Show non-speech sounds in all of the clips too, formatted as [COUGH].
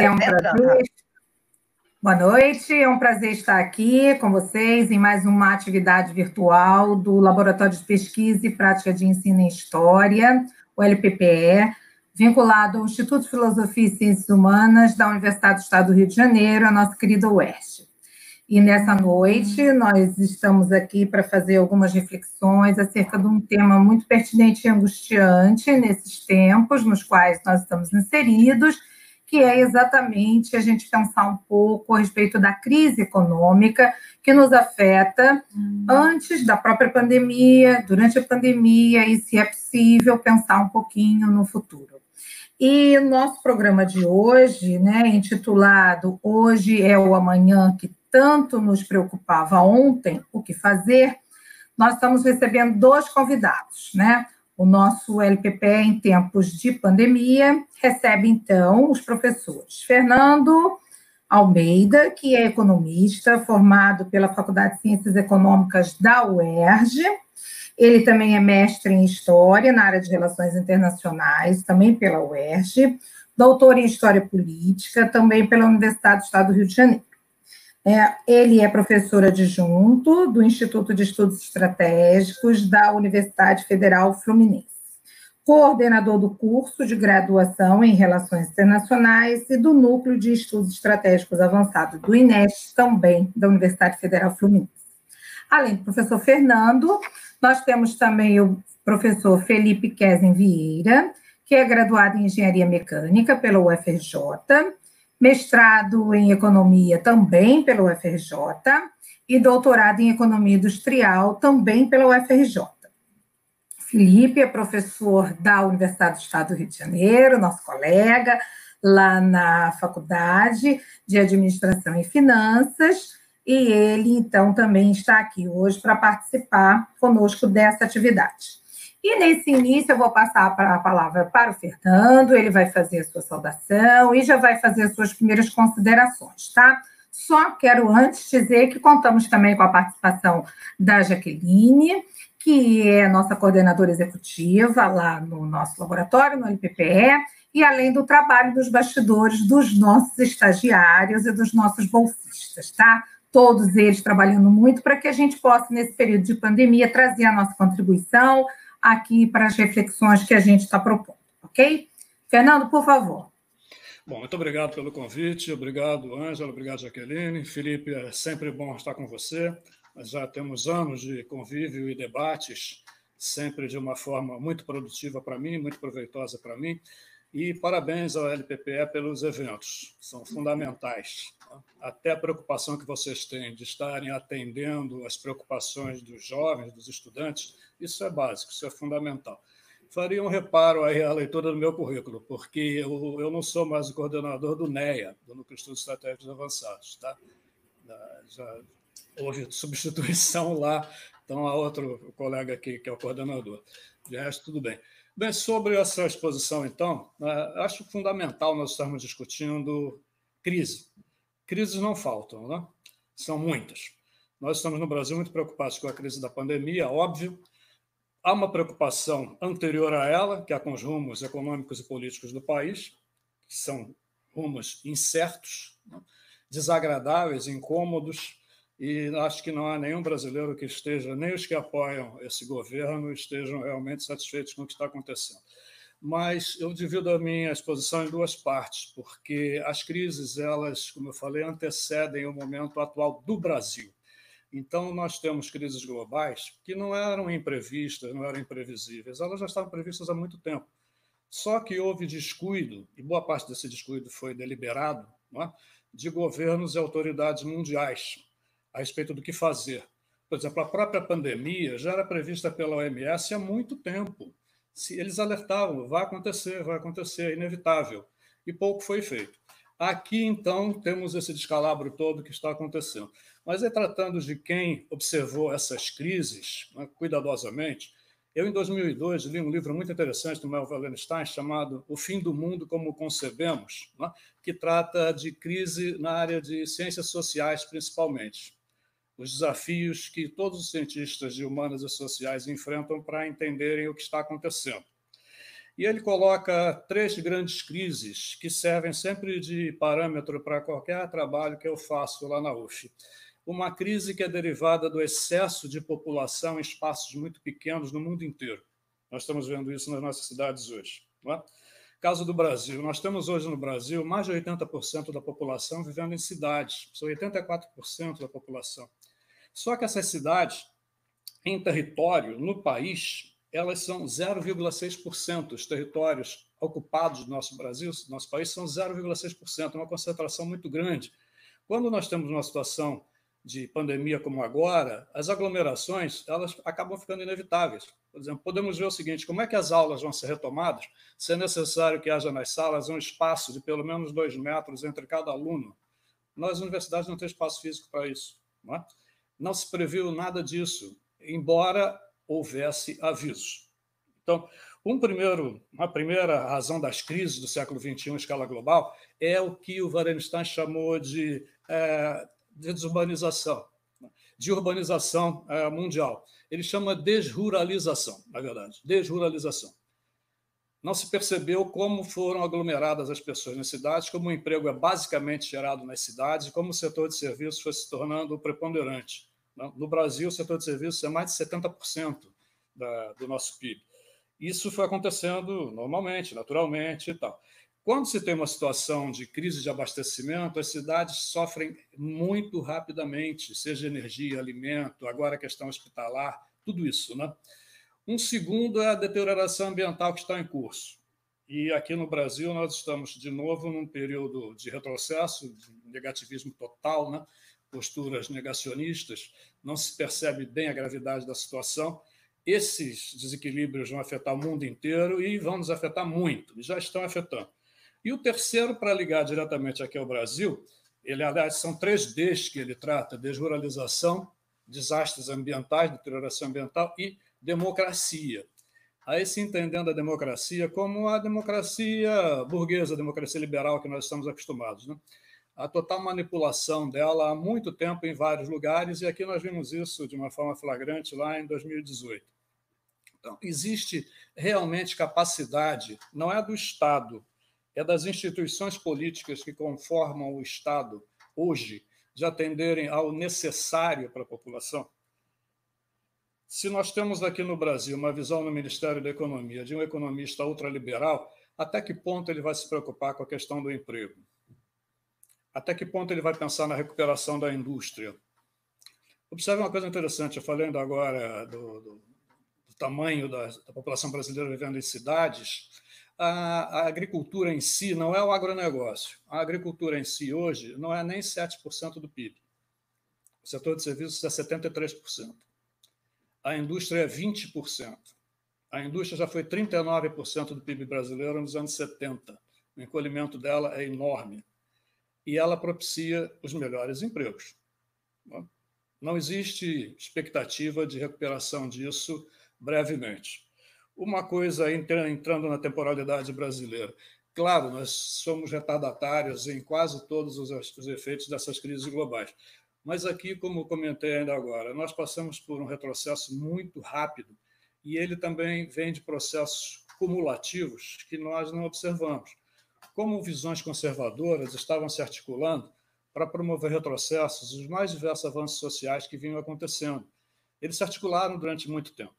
É um prazer. Boa noite, é um prazer estar aqui com vocês em mais uma atividade virtual do Laboratório de Pesquisa e Prática de Ensino em História, o LPPE, vinculado ao Instituto de Filosofia e Ciências Humanas da Universidade do Estado do Rio de Janeiro, a nossa querida UERJ. E nessa noite nós estamos aqui para fazer algumas reflexões acerca de um tema muito pertinente e angustiante nesses tempos nos quais nós estamos inseridos, que é exatamente a gente pensar um pouco a respeito da crise econômica que nos afeta hum. antes da própria pandemia, durante a pandemia, e se é possível pensar um pouquinho no futuro. E o nosso programa de hoje, né, intitulado Hoje é o Amanhã que tanto nos preocupava ontem, o que fazer, nós estamos recebendo dois convidados, né? O nosso LPP em tempos de pandemia recebe então os professores. Fernando Almeida, que é economista, formado pela Faculdade de Ciências Econômicas da UERJ, ele também é mestre em História, na área de Relações Internacionais, também pela UERJ, doutor em História Política, também pela Universidade do Estado do Rio de Janeiro. É, ele é professor adjunto do Instituto de Estudos Estratégicos da Universidade Federal Fluminense, coordenador do curso de graduação em Relações Internacionais e do Núcleo de Estudos Estratégicos Avançados do INEST, também da Universidade Federal Fluminense. Além do professor Fernando, nós temos também o professor Felipe Kesen Vieira, que é graduado em Engenharia Mecânica pela UFRJ, mestrado em Economia também pela UFRJ e doutorado em Economia Industrial também pela UFRJ. Felipe é professor da Universidade do Estado do Rio de Janeiro, nosso colega, lá na Faculdade de Administração e Finanças, e ele, então, também está aqui hoje para participar conosco dessa atividade. E nesse início eu vou passar a palavra para o Fernando, ele vai fazer a sua saudação e já vai fazer as suas primeiras considerações, tá? Só quero antes dizer que contamos também com a participação da Jaqueline, que é nossa coordenadora executiva lá no nosso laboratório, no LPPE, e além do trabalho dos bastidores dos nossos estagiários e dos nossos bolsistas, tá? todos eles trabalhando muito para que a gente possa, nesse período de pandemia, trazer a nossa contribuição aqui para as reflexões que a gente está propondo, ok? Fernando, por favor. Bom, muito obrigado pelo convite, obrigado, Ângela, obrigado, Jaqueline. Felipe, é sempre bom estar com você. Nós já temos anos de convívio e debates, sempre de uma forma muito produtiva para mim, muito proveitosa para mim. E parabéns ao LPPE pelos eventos, são fundamentais. Até a preocupação que vocês têm de estarem atendendo as preocupações dos jovens, dos estudantes, isso é básico, isso é fundamental. Faria um reparo aí à leitura do meu currículo, porque eu, eu não sou mais o coordenador do NEA, do Núcleo de Estudos Estratégicos Avançados. Tá? Já houve substituição lá, então há outro colega aqui que é o coordenador. De resto, tudo bem. Bem, sobre essa exposição, então, né, acho fundamental nós estarmos discutindo crise. Crises não faltam, né? são muitas. Nós estamos no Brasil muito preocupados com a crise da pandemia, óbvio. Há uma preocupação anterior a ela, que é com os rumos econômicos e políticos do país, que são rumos incertos, né? desagradáveis, incômodos, e acho que não há nenhum brasileiro que esteja, nem os que apoiam esse governo, estejam realmente satisfeitos com o que está acontecendo. Mas eu divido a minha exposição em duas partes, porque as crises, elas, como eu falei, antecedem o momento atual do Brasil. Então, nós temos crises globais que não eram imprevistas, não eram imprevisíveis, elas já estavam previstas há muito tempo. Só que houve descuido, e boa parte desse descuido foi deliberado, é? de governos e autoridades mundiais a respeito do que fazer. Por exemplo, a própria pandemia já era prevista pela OMS há muito tempo. Se eles alertavam, vai acontecer, vai acontecer, é inevitável. E pouco foi feito. Aqui, então, temos esse descalabro todo que está acontecendo. Mas tratando de quem observou essas crises né, cuidadosamente, eu, em 2002, li um livro muito interessante do Mel Wallenstein chamado O Fim do Mundo Como Concebemos, né, que trata de crise na área de ciências sociais, principalmente os desafios que todos os cientistas de humanas e sociais enfrentam para entenderem o que está acontecendo. E ele coloca três grandes crises que servem sempre de parâmetro para qualquer trabalho que eu faço lá na UF. Uma crise que é derivada do excesso de população em espaços muito pequenos no mundo inteiro. Nós estamos vendo isso nas nossas cidades hoje. Não é? Caso do Brasil, nós temos hoje no Brasil mais de 80% da população vivendo em cidades, são 84% da população. Só que essas cidades, em território, no país, elas são 0,6%. Os territórios ocupados do nosso Brasil, do nosso país, são 0,6%, uma concentração muito grande. Quando nós temos uma situação de pandemia como agora, as aglomerações elas acabam ficando inevitáveis. Por exemplo, podemos ver o seguinte: como é que as aulas vão ser retomadas se é necessário que haja nas salas um espaço de pelo menos dois metros entre cada aluno? Nós, universidades, não temos espaço físico para isso. Não, é? Não se previu nada disso, embora houvesse avisos. Então, um primeiro, uma primeira razão das crises do século XXI em escala global é o que o Varenstein chamou de, é, de desurbanização, de urbanização é, mundial. Ele chama desruralização, na verdade, desruralização. Não se percebeu como foram aglomeradas as pessoas nas cidades, como o emprego é basicamente gerado nas cidades como o setor de serviços foi se tornando preponderante. No Brasil, o setor de serviços é mais de 70% da, do nosso PIB. Isso foi acontecendo normalmente, naturalmente e tal. Quando se tem uma situação de crise de abastecimento, as cidades sofrem muito rapidamente, seja energia, alimento, agora a questão hospitalar, tudo isso. Né? Um segundo é a deterioração ambiental que está em curso. E aqui no Brasil nós estamos de novo num período de retrocesso, de negativismo total, né? Posturas negacionistas, não se percebe bem a gravidade da situação. Esses desequilíbrios vão afetar o mundo inteiro e vão nos afetar muito, e já estão afetando. E o terceiro, para ligar diretamente aqui ao Brasil, ele, aliás, são três Ds que ele trata: desruralização, desastres ambientais, deterioração ambiental e democracia. Aí se entendendo a democracia como a democracia burguesa, a democracia liberal que nós estamos acostumados. Né? A total manipulação dela há muito tempo em vários lugares, e aqui nós vimos isso de uma forma flagrante lá em 2018. Então, existe realmente capacidade, não é do Estado, é das instituições políticas que conformam o Estado hoje, de atenderem ao necessário para a população? Se nós temos aqui no Brasil uma visão no Ministério da Economia de um economista ultraliberal, até que ponto ele vai se preocupar com a questão do emprego? Até que ponto ele vai pensar na recuperação da indústria? Observe uma coisa interessante, eu falei ainda agora do, do, do tamanho da, da, população brasileira vivendo em cidades. A, a, agricultura em si não é o agronegócio. A agricultura em si hoje não é nem 7% do PIB. O setor de serviços é 73%. A indústria é 20%. A indústria já foi 39% do PIB brasileiro nos anos 70. O encolhimento dela é enorme e ela propicia os melhores empregos. Não existe expectativa de recuperação disso brevemente. Uma coisa entrando na temporalidade brasileira. Claro, nós somos retardatários em quase todos os, efeitos dessas crises globais. Mas aqui, como comentei ainda agora, nós passamos por um retrocesso muito rápido e ele também vem de processos cumulativos que nós não observamos como visões conservadoras estavam se articulando para promover retrocessos os mais diversos avanços sociais que vinham acontecendo. Eles se articularam durante muito tempo.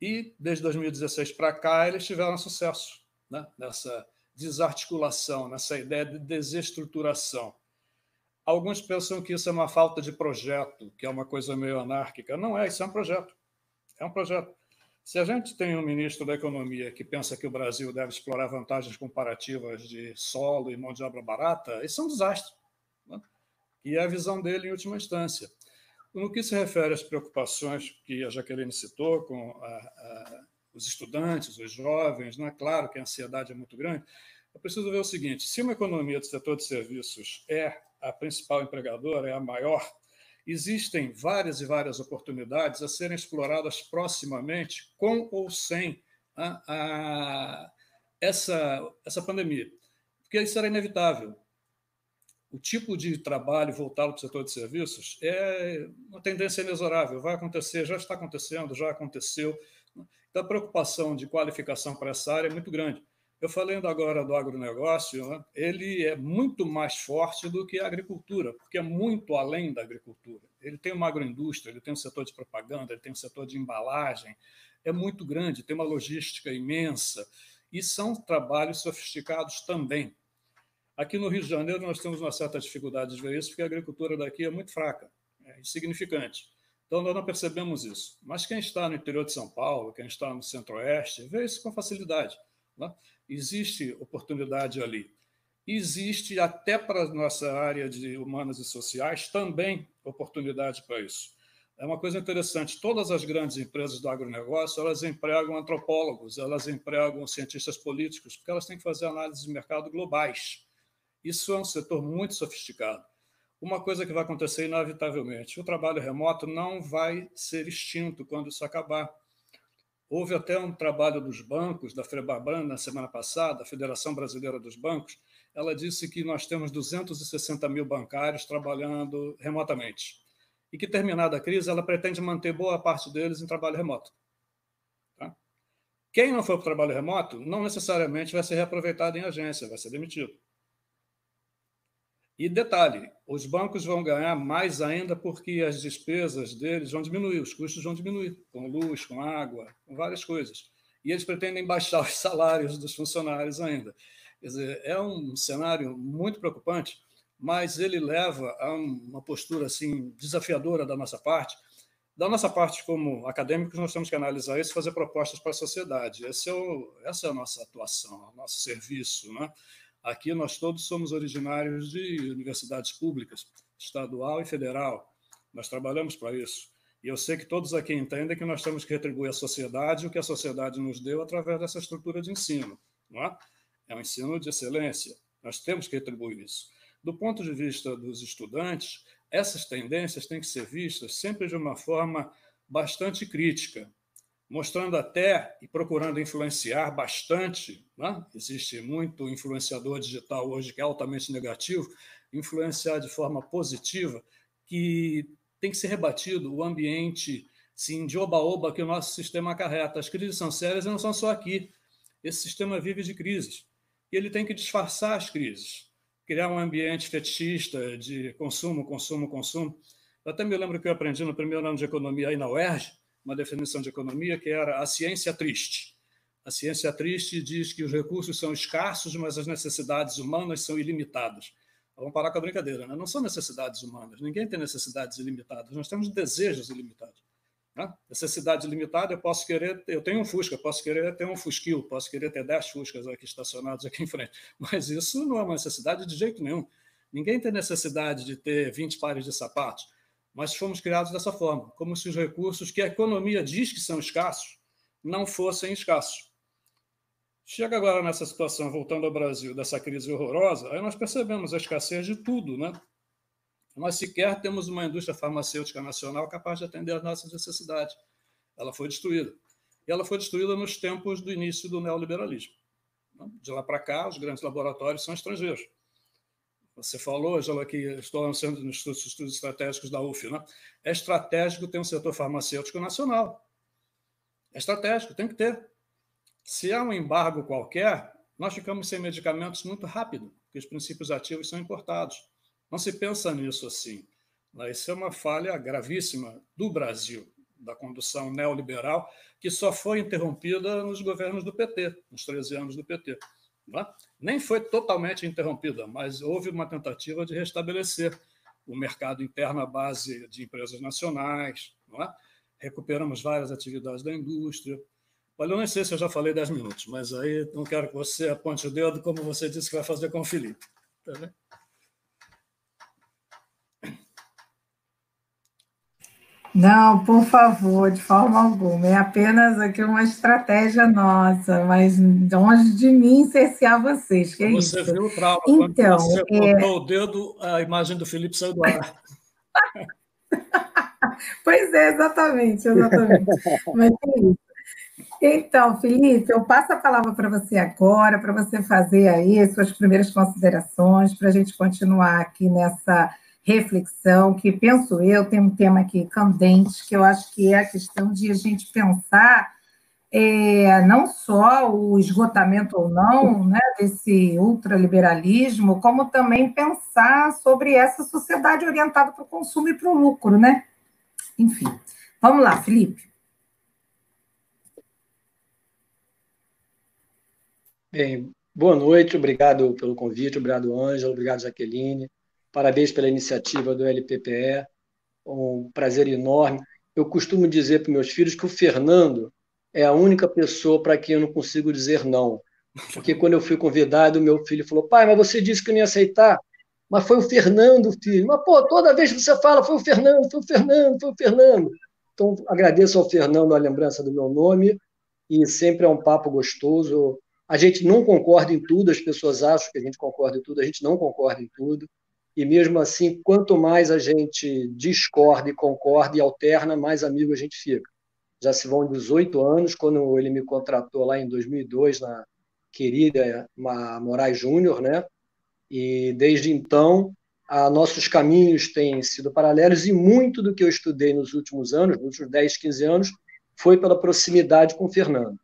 E, desde 2016 para cá, eles tiveram sucesso né? nessa desarticulação, nessa ideia de desestruturação. Alguns pensam que isso é uma falta de projeto, que é uma coisa meio anárquica. Não é, isso é um projeto. É um projeto. Se a gente tem um ministro da Economia que pensa que o Brasil deve explorar vantagens comparativas de solo e mão de obra barata, isso é um desastre. Né? E é a visão dele em última instância. No que se refere às preocupações que a Jaqueline citou com a, a, os estudantes, os jovens, não é claro que a ansiedade é muito grande. Eu preciso ver o seguinte: se uma economia do setor de serviços é a principal empregadora, é a maior, existem várias e várias oportunidades a serem exploradas proximamente, com ou sem a, a, essa, essa pandemia. Porque isso era inevitável. O tipo de trabalho voltado para o setor de serviços é uma tendência inexorável, vai acontecer, já está acontecendo, já aconteceu. Então, a preocupação de qualificação para essa área é muito grande. Eu falei ainda agora do agronegócio, né? ele é muito mais forte do que a agricultura, porque é muito além da agricultura. Ele tem uma agroindústria, ele tem um setor de propaganda, ele tem um setor de embalagem, é muito grande, tem uma logística imensa, e são trabalhos sofisticados também. Aqui no Rio de Janeiro, nós temos uma certa dificuldade de ver isso, porque a agricultura daqui é muito fraca, é insignificante. Então, nós não percebemos isso. Mas quem está no interior de São Paulo, quem está no centro-oeste, vê isso com facilidade. Né? Existe oportunidade ali. Existe até para a nossa área de humanas e sociais também oportunidade para isso. É uma coisa interessante, todas as grandes empresas do agronegócio, elas empregam antropólogos, elas empregam cientistas políticos, porque elas têm que fazer análises de mercado globais. Isso é um setor muito sofisticado. Uma coisa que vai acontecer inevitavelmente, o trabalho remoto não vai ser extinto quando isso acabar. Houve até um trabalho dos bancos, da Febraban, na semana passada, a Federação Brasileira dos Bancos, ela disse que nós temos 260 mil bancários trabalhando remotamente. E que, terminada a crise, ela pretende manter boa parte deles em trabalho remoto. Tá? Quem não for para o trabalho remoto, não necessariamente vai ser reaproveitado em agência, vai ser demitido. E detalhe, os bancos vão ganhar mais ainda porque as despesas deles vão diminuir, os custos vão diminuir, com luz, com água, com várias coisas. E eles pretendem baixar [LAUGHS] os salários dos funcionários ainda. Quer dizer, é um cenário muito preocupante, mas ele leva a uma postura assim desafiadora da nossa parte. Da nossa parte, como acadêmicos, nós temos que analisar isso e fazer propostas para a sociedade. É o, essa é a nossa atuação, o nosso serviço. Né? Aqui nós todos somos originários de universidades públicas, estadual e federal. Nós trabalhamos para isso. E eu sei que todos aqui entendem que nós temos que retribuir à sociedade o que a sociedade nos deu através dessa estrutura de ensino. Não é? é um ensino de excelência. Nós temos que retribuir isso. Do ponto de vista dos estudantes, essas tendências têm que ser vistas sempre de uma forma bastante crítica, mostrando até e procurando influenciar bastante. Né? Existe muito influenciador digital hoje que é altamente negativo, influenciar de forma positiva, que tem que ser rebatido o ambiente sim, de oba-oba que o nosso sistema acarreta. As crises são sérias e não são só aqui. Esse sistema vive de crises. E ele tem que disfarçar as crises, criar um ambiente fetichista de consumo, consumo, consumo. Eu até me lembro que eu aprendi no primeiro ano de economia aí na UERJ, uma definição de economia que era a ciência triste. A ciência triste diz que os recursos são escassos, mas as necessidades humanas são ilimitadas. Vamos parar com a brincadeira, né? não são necessidades humanas, ninguém tem necessidades ilimitadas, nós temos desejos ilimitados. Né? Necessidade limitada, eu posso querer, eu tenho um Fusca, posso querer ter um Fusquil, posso querer ter 10 Fuscas aqui estacionados aqui em frente, [LAUGHS] mas isso não é uma necessidade de jeito nenhum. Ninguém tem necessidade de ter 20 pares de sapatos mas fomos criados dessa forma, como se os recursos que a economia diz que são escassos não fossem escassos. Chega agora nessa situação, voltando ao Brasil, dessa crise horrorosa, aí nós percebemos a escassez de tudo, né? Nós sequer temos uma indústria farmacêutica nacional capaz de atender às nossas necessidades. Ela foi destruída. E ela foi destruída nos tempos do início do neoliberalismo. De lá para cá, os grandes laboratórios são estrangeiros. Você falou, Angela, que estou lançando nos estudos, estratégicos da UF, né? É estratégico ter um setor farmacêutico nacional. É estratégico, tem que ter. Se há um embargo qualquer, nós ficamos sem medicamentos muito rápido, porque os princípios ativos são importados. Não se pensa nisso assim. Isso é uma falha gravíssima do Brasil, da condução neoliberal, que só foi interrompida nos governos do PT, nos 13 anos do PT. É? Nem foi totalmente interrompida, mas houve uma tentativa de restabelecer o mercado interno à base de empresas nacionais. É? Recuperamos várias atividades da indústria. Olha, eu não sei se eu já falei 10 minutos, mas aí não quero que você aponte o dedo como você disse que vai fazer com o Felipe. Tá Não, por favor, de forma alguma. É apenas aqui uma estratégia nossa, mas longe de mim cercear vocês. Que é você isso? viu o trauma. Então, você é... o dedo, a imagem do Felipe saiu do ar. [LAUGHS] pois é, exatamente, exatamente. mas é isso. Então, Felipe, eu passo a palavra para você agora, para você fazer aí suas primeiras considerações, para a gente continuar aqui nessa reflexão, que penso eu, tem um tema aqui candente, que eu acho que é a questão de a gente pensar é, não só o esgotamento ou não né, desse ultraliberalismo, como também pensar sobre essa sociedade orientada para o consumo e para o lucro, né? Enfim, vamos lá, Felipe. Bem, boa noite, obrigado pelo convite, obrigado, Ângela, obrigado, Jaqueline. Parabéns pela iniciativa do LPPE, um prazer enorme. Eu costumo dizer para meus filhos que o Fernando é a única pessoa para quem eu não consigo dizer não. Porque quando eu fui convidado, meu filho falou: pai, mas você disse que não ia aceitar. Mas foi o Fernando, filho. Mas, pô, toda vez que você fala, foi o Fernando, foi o Fernando, foi o Fernando. Então, agradeço ao Fernando a lembrança do meu nome e sempre é um papo gostoso. A gente não concorda em tudo, as pessoas acham que a gente concorda em tudo, a gente não concorda em tudo. E mesmo assim, quanto mais a gente discorda e concorda e alterna, mais amigo a gente fica já se vão 18 anos, quando ele me contratou lá em 2002 na querida Moraes Júnior, né? E desde então, a, nossos caminhos têm sido paralelos e muito do que eu estudei nos últimos anos, nos últimos 10, 15 anos, foi pela proximidade com o Fernando.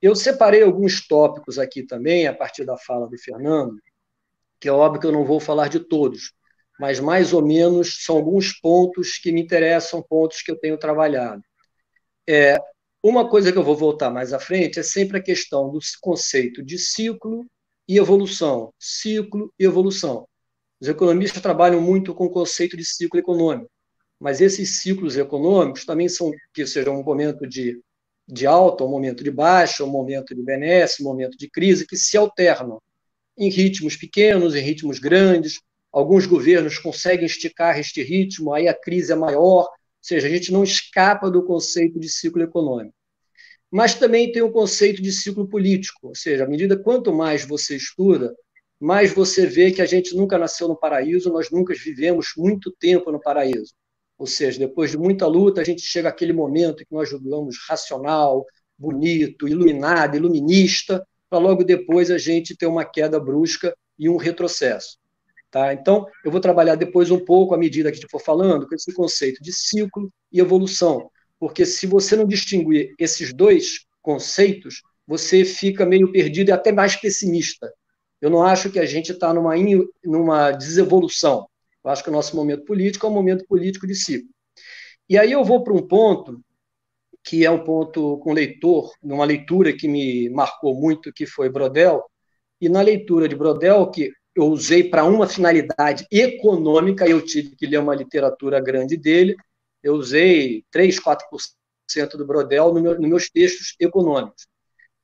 Eu separei alguns tópicos aqui também, a partir da fala do Fernando, que é óbvio que eu não vou falar de todos, mas mais ou menos são alguns pontos que me interessam, pontos que eu tenho trabalhado. É, uma coisa que eu vou voltar mais à frente é sempre a questão do conceito de ciclo e evolução. Ciclo e evolução. Os economistas trabalham muito com o conceito de ciclo econômico, mas esses ciclos econômicos também são, que seja um momento de, de alta, um momento de baixa, um momento de benesse, um momento de crise, que se alternam em ritmos pequenos, em ritmos grandes. Alguns governos conseguem esticar este ritmo, aí a crise é maior, seja, a gente não escapa do conceito de ciclo econômico. Mas também tem o conceito de ciclo político, ou seja, à medida quanto mais você estuda, mais você vê que a gente nunca nasceu no paraíso, nós nunca vivemos muito tempo no paraíso. Ou seja, depois de muita luta, a gente chega àquele momento que nós julgamos racional, bonito, iluminado, iluminista, para logo depois a gente ter uma queda brusca e um retrocesso. Tá? Então, eu vou trabalhar depois um pouco, à medida que a gente for falando, com esse conceito de ciclo e evolução. Porque se você não distinguir esses dois conceitos, você fica meio perdido e até mais pessimista. Eu não acho que a gente está numa, numa desevolução. Eu acho que o nosso momento político é um momento político de ciclo. E aí eu vou para um ponto que é um ponto com leitor, numa leitura que me marcou muito, que foi Brodel, e na leitura de Brodel, que eu usei para uma finalidade econômica, eu tive que ler uma literatura grande dele, eu usei 3, 4% do Brodel no meu, nos meus textos econômicos.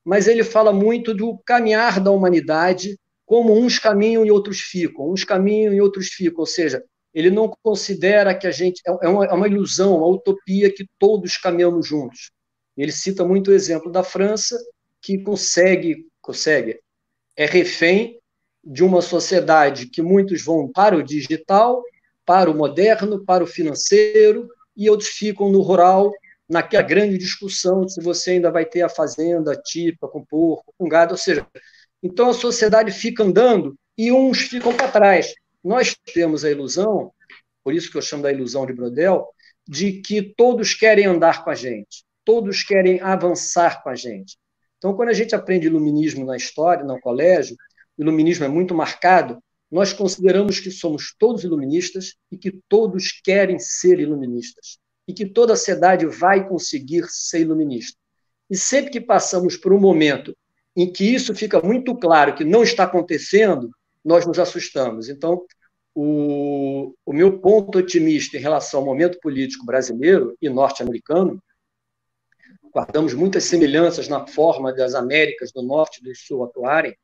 Mas ele fala muito do caminhar da humanidade, como uns caminham e outros ficam, uns caminham e outros ficam, ou seja, ele não considera que a gente. É, é uma, é uma ilusão, uma utopia que todos caminhamos juntos. Ele cita muito o exemplo da França, que consegue, consegue, é refém de uma sociedade que muitos vão para o digital, para o moderno, para o financeiro, e outros ficam no rural, naquela grande discussão se você ainda vai ter a fazenda típica, com porco, com gado, ou seja, então a sociedade fica andando e uns ficam para trás. Nós temos a ilusão, por isso que eu chamo da ilusão de Brodel, de que todos querem andar com a gente, todos querem avançar com a gente. Então, quando a gente aprende iluminismo na história, no colégio, o iluminismo é muito marcado, nós consideramos que somos todos iluministas e que todos querem ser iluministas e que toda a sociedade vai conseguir ser iluminista. E sempre que passamos por um momento em que isso fica muito claro que não está acontecendo, nós nos assustamos. Então, o, o meu ponto otimista em relação ao momento político brasileiro e norte-americano, guardamos muitas semelhanças na forma das Américas do Norte e do Sul atuarem,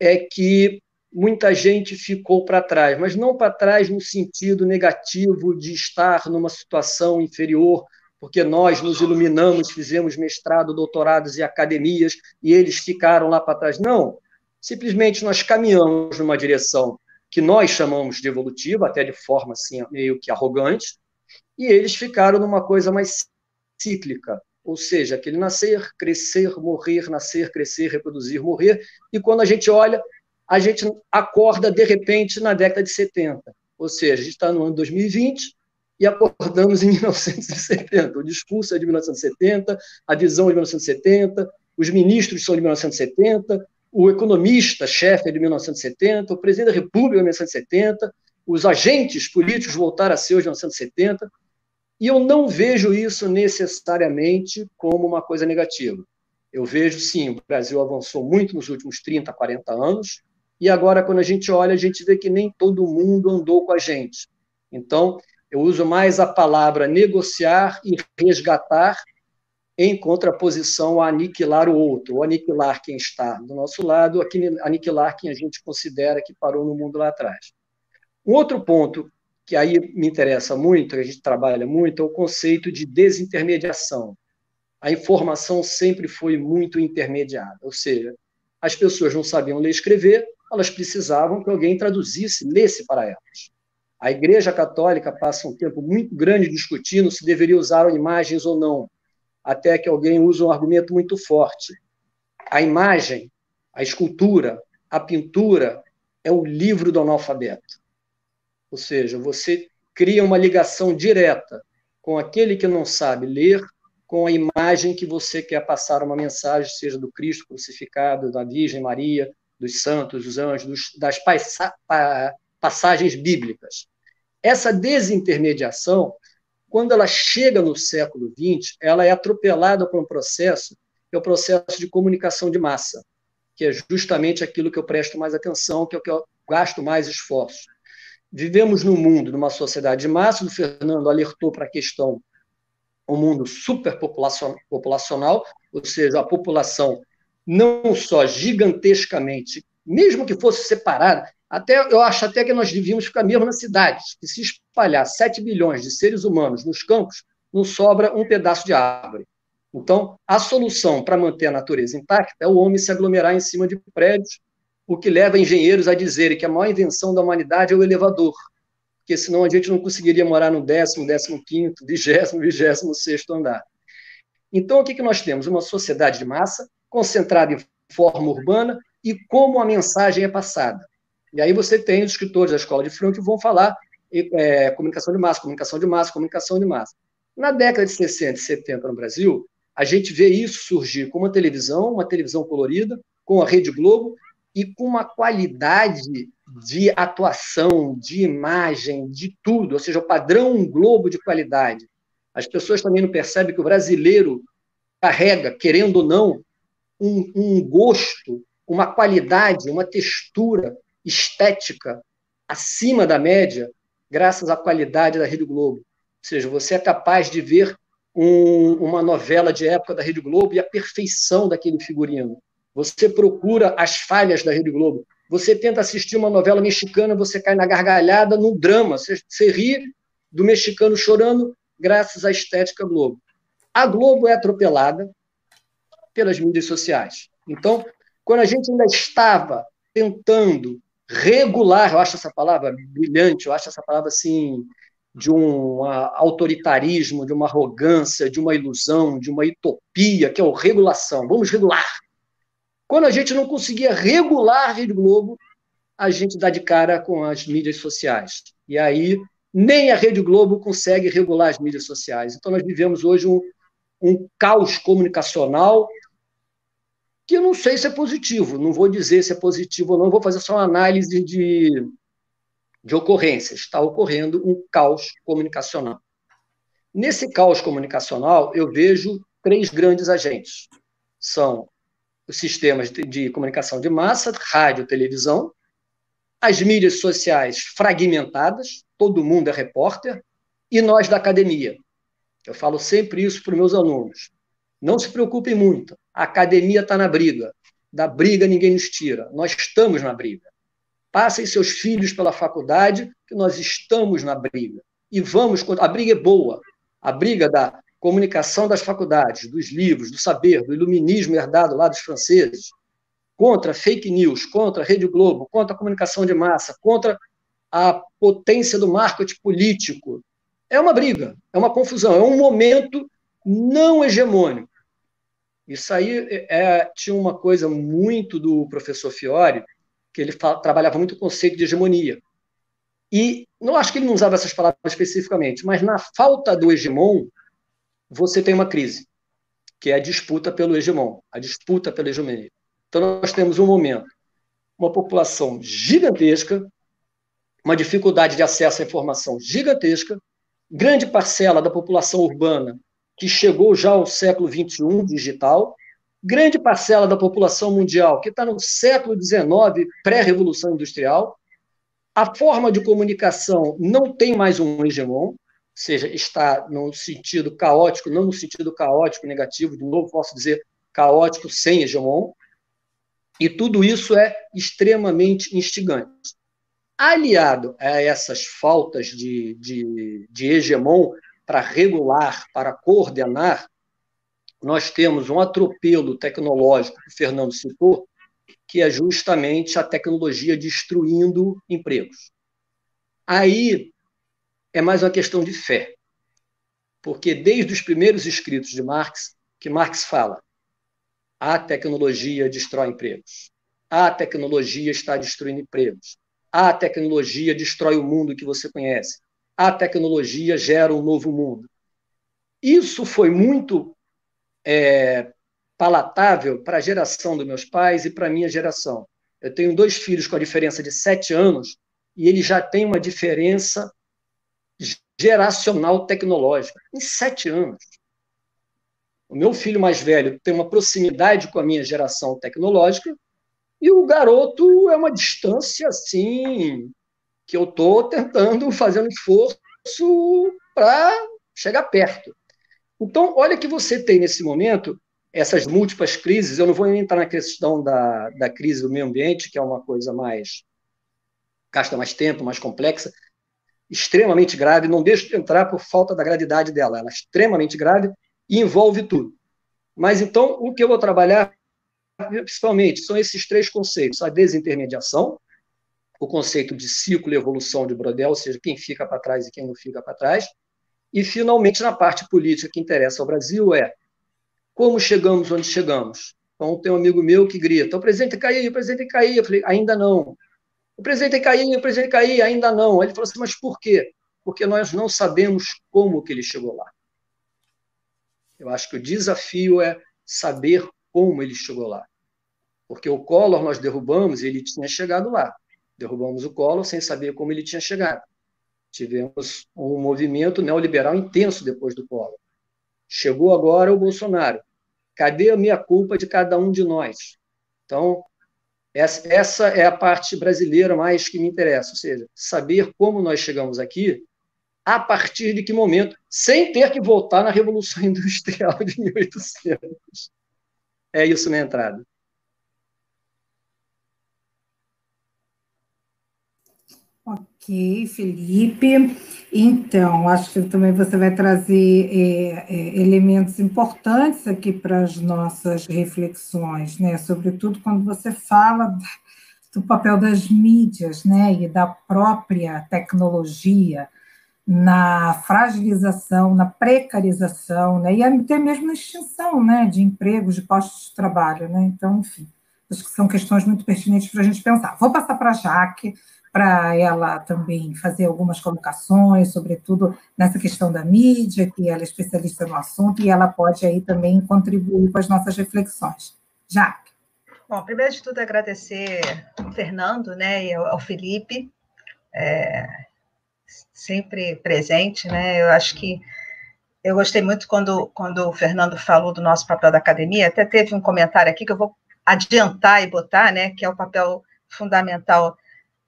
é que muita gente ficou para trás, mas não para trás no sentido negativo de estar numa situação inferior, porque nós nos iluminamos, fizemos mestrado, doutorados e academias, e eles ficaram lá para trás. Não, simplesmente nós caminhamos numa direção que nós chamamos de evolutiva, até de forma assim, meio que arrogante, e eles ficaram numa coisa mais cíclica, ou seja, aquele nascer, crescer, morrer, nascer, crescer, reproduzir, morrer, e quando a gente olha, a gente acorda de repente na década de 70. Ou seja, a gente está no ano 2020 e acordamos em [LAUGHS] 1970. O discurso é de 1970, a visão é de 1970, os ministros são de 1970, o economista-chefe de 1970, o presidente da República de 1970, os agentes políticos voltaram a ser os de 1970, e eu não vejo isso necessariamente como uma coisa negativa. Eu vejo, sim, o Brasil avançou muito nos últimos 30, 40 anos, e agora, quando a gente olha, a gente vê que nem todo mundo andou com a gente. Então, eu uso mais a palavra negociar e resgatar em contraposição a aniquilar o outro, ou aniquilar quem está do nosso lado, aniquilar quem a gente considera que parou no mundo lá atrás. Um outro ponto que aí me interessa muito, que a gente trabalha muito, é o conceito de desintermediação. A informação sempre foi muito intermediada, ou seja, as pessoas não sabiam ler e escrever, elas precisavam que alguém traduzisse, lesse para elas. A Igreja Católica passa um tempo muito grande discutindo se deveria usar imagens ou não, até que alguém usa um argumento muito forte. A imagem, a escultura, a pintura é o livro do analfabeto. Ou seja, você cria uma ligação direta com aquele que não sabe ler, com a imagem que você quer passar uma mensagem, seja do Cristo crucificado, da Virgem Maria, dos santos, dos anjos, dos, das passagens bíblicas. Essa desintermediação, quando ela chega no século XX, ela é atropelada por um processo, que é o processo de comunicação de massa, que é justamente aquilo que eu presto mais atenção, que é o que eu gasto mais esforço. Vivemos num mundo, numa sociedade de massa, o Fernando alertou para a questão um mundo superpopulacional, ou seja, a população não só gigantescamente, mesmo que fosse separada, até eu acho até que nós devíamos ficar mesmo nas cidades, que se espalhar 7 bilhões de seres humanos nos campos, não sobra um pedaço de árvore. Então, a solução para manter a natureza intacta é o homem se aglomerar em cima de prédios, o que leva engenheiros a dizerem que a maior invenção da humanidade é o elevador, porque senão a gente não conseguiria morar no décimo, décimo quinto, vigésimo, vigésimo sexto andar. Então, o que, que nós temos? Uma sociedade de massa, concentrada em forma urbana, e como a mensagem é passada. E aí você tem os escritores da escola de Franco que vão falar é, comunicação de massa, comunicação de massa, comunicação de massa. Na década de 60 e 70 no Brasil, a gente vê isso surgir com uma televisão, uma televisão colorida, com a Rede Globo e com uma qualidade de atuação, de imagem, de tudo, ou seja, o padrão Globo de qualidade. As pessoas também não percebem que o brasileiro carrega, querendo ou não, um, um gosto, uma qualidade, uma textura estética acima da média, graças à qualidade da Rede Globo. Ou seja, você é capaz de ver um, uma novela de época da Rede Globo e a perfeição daquele figurino. Você procura as falhas da Rede Globo. Você tenta assistir uma novela mexicana, você cai na gargalhada, no drama. Você, você ri do mexicano chorando graças à estética Globo. A Globo é atropelada pelas mídias sociais. Então, quando a gente ainda estava tentando regular, eu acho essa palavra brilhante, eu acho essa palavra assim de um autoritarismo, de uma arrogância, de uma ilusão, de uma utopia, que é o regulação. Vamos regular. Quando a gente não conseguia regular a Rede Globo, a gente dá de cara com as mídias sociais. E aí, nem a Rede Globo consegue regular as mídias sociais. Então, nós vivemos hoje um, um caos comunicacional que eu não sei se é positivo, não vou dizer se é positivo ou não, vou fazer só uma análise de, de ocorrências. Está ocorrendo um caos comunicacional. Nesse caos comunicacional, eu vejo três grandes agentes. São os sistemas de, de comunicação de massa, rádio, televisão, as mídias sociais fragmentadas, todo mundo é repórter, e nós da academia. Eu falo sempre isso para os meus alunos. Não se preocupem muito. A academia está na briga. Da briga ninguém nos tira. Nós estamos na briga. Passem seus filhos pela faculdade, que nós estamos na briga. E vamos. A briga é boa. A briga da comunicação das faculdades, dos livros, do saber, do iluminismo herdado lá dos franceses, contra fake news, contra a Rede Globo, contra a comunicação de massa, contra a potência do marketing político. É uma briga, é uma confusão, é um momento não hegemônico. Isso aí é, tinha uma coisa muito do professor Fiore, que ele fala, trabalhava muito o conceito de hegemonia. E não acho que ele não usava essas palavras especificamente, mas na falta do hegemon, você tem uma crise, que é a disputa pelo hegemon, a disputa pela hegemonia. Então, nós temos um momento, uma população gigantesca, uma dificuldade de acesso à informação gigantesca, grande parcela da população urbana que chegou já ao século XXI digital, grande parcela da população mundial que está no século XIX, pré-revolução industrial, a forma de comunicação não tem mais um hegemon, ou seja, está no sentido caótico, não no sentido caótico negativo, de novo posso dizer caótico sem hegemon, e tudo isso é extremamente instigante. Aliado a essas faltas de, de, de hegemon para regular, para coordenar, nós temos um atropelo tecnológico que o Fernando citou, que é justamente a tecnologia destruindo empregos. Aí é mais uma questão de fé. Porque desde os primeiros escritos de Marx, que Marx fala, a tecnologia destrói empregos. A tecnologia está destruindo empregos. A tecnologia destrói o mundo que você conhece. A tecnologia gera um novo mundo. Isso foi muito é, palatável para a geração dos meus pais e para a minha geração. Eu tenho dois filhos com a diferença de sete anos e eles já têm uma diferença geracional tecnológica em sete anos. O meu filho mais velho tem uma proximidade com a minha geração tecnológica e o garoto é uma distância assim que eu estou tentando fazer um esforço para chegar perto. Então, olha que você tem nesse momento essas múltiplas crises. Eu não vou entrar na questão da, da crise do meio ambiente, que é uma coisa mais. gasta mais tempo, mais complexa, extremamente grave. Não deixo de entrar por falta da gravidade dela. Ela é extremamente grave e envolve tudo. Mas então, o que eu vou trabalhar, principalmente, são esses três conceitos: a desintermediação, o conceito de ciclo e evolução de Brodel, ou seja, quem fica para trás e quem não fica para trás. E, finalmente, na parte política que interessa ao Brasil é como chegamos onde chegamos? Então, tem um amigo meu que grita: o presidente caiu, o presidente caiu. Eu falei: ainda não. O presidente caiu, o presidente caiu, ainda não. Ele falou assim: mas por quê? Porque nós não sabemos como que ele chegou lá. Eu acho que o desafio é saber como ele chegou lá. Porque o Collor nós derrubamos e ele tinha chegado lá. Derrubamos o Collor sem saber como ele tinha chegado. Tivemos um movimento neoliberal intenso depois do Collor. Chegou agora o Bolsonaro. Cadê a minha culpa de cada um de nós? Então, essa é a parte brasileira mais que me interessa, ou seja, saber como nós chegamos aqui, a partir de que momento, sem ter que voltar na Revolução [LAUGHS] Industrial de 1800. É isso minha entrada. Ok, Felipe. Então, acho que também você vai trazer é, é, elementos importantes aqui para as nossas reflexões, né? Sobretudo quando você fala do papel das mídias, né? E da própria tecnologia na fragilização, na precarização, né? E até mesmo na extinção, né? De empregos, de postos de trabalho, né? Então, enfim, acho que são questões muito pertinentes para a gente pensar. Vou passar para a Jaque para ela também fazer algumas colocações, sobretudo nessa questão da mídia, que ela é especialista no assunto, e ela pode aí também contribuir com as nossas reflexões. Jaque. Bom, primeiro de tudo, agradecer ao Fernando né, e ao Felipe, é, sempre presente, né? Eu acho que eu gostei muito quando, quando o Fernando falou do nosso papel da academia, até teve um comentário aqui que eu vou adiantar e botar, né, que é o papel fundamental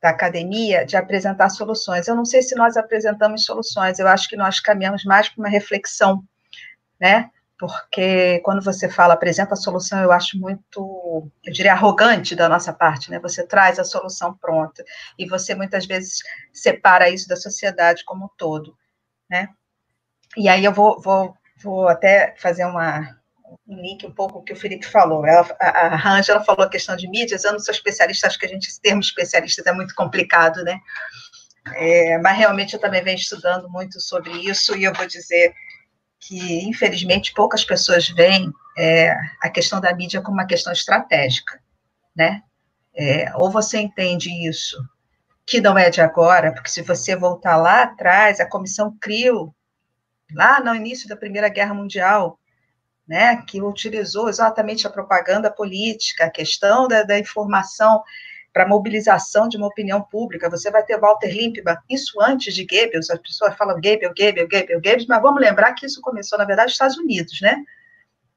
da academia de apresentar soluções. Eu não sei se nós apresentamos soluções, eu acho que nós caminhamos mais para uma reflexão, né? Porque quando você fala apresenta a solução, eu acho muito, eu diria, arrogante da nossa parte, né? Você traz a solução pronta e você muitas vezes separa isso da sociedade como um todo, né? E aí eu vou, vou, vou até fazer uma, um link um pouco que o Felipe falou. Ela, a, a Angela falou a questão de mídias, eu não sou especialista, acho que a gente, esse termo especialista é muito complicado, né? É, mas realmente eu também venho estudando muito sobre isso e eu vou dizer que, infelizmente, poucas pessoas veem é, a questão da mídia como uma questão estratégica, né? É, ou você entende isso que não é de agora, porque se você voltar lá atrás, a Comissão CRIO, lá no início da Primeira Guerra Mundial, né, que utilizou exatamente a propaganda política, a questão da, da informação para mobilização de uma opinião pública. Você vai ter Walter Lippmann, isso antes de Goebbels, as pessoas falam Goebbels, Goebbels, Goebbels, Goebbels, mas vamos lembrar que isso começou, na verdade, nos Estados Unidos, né?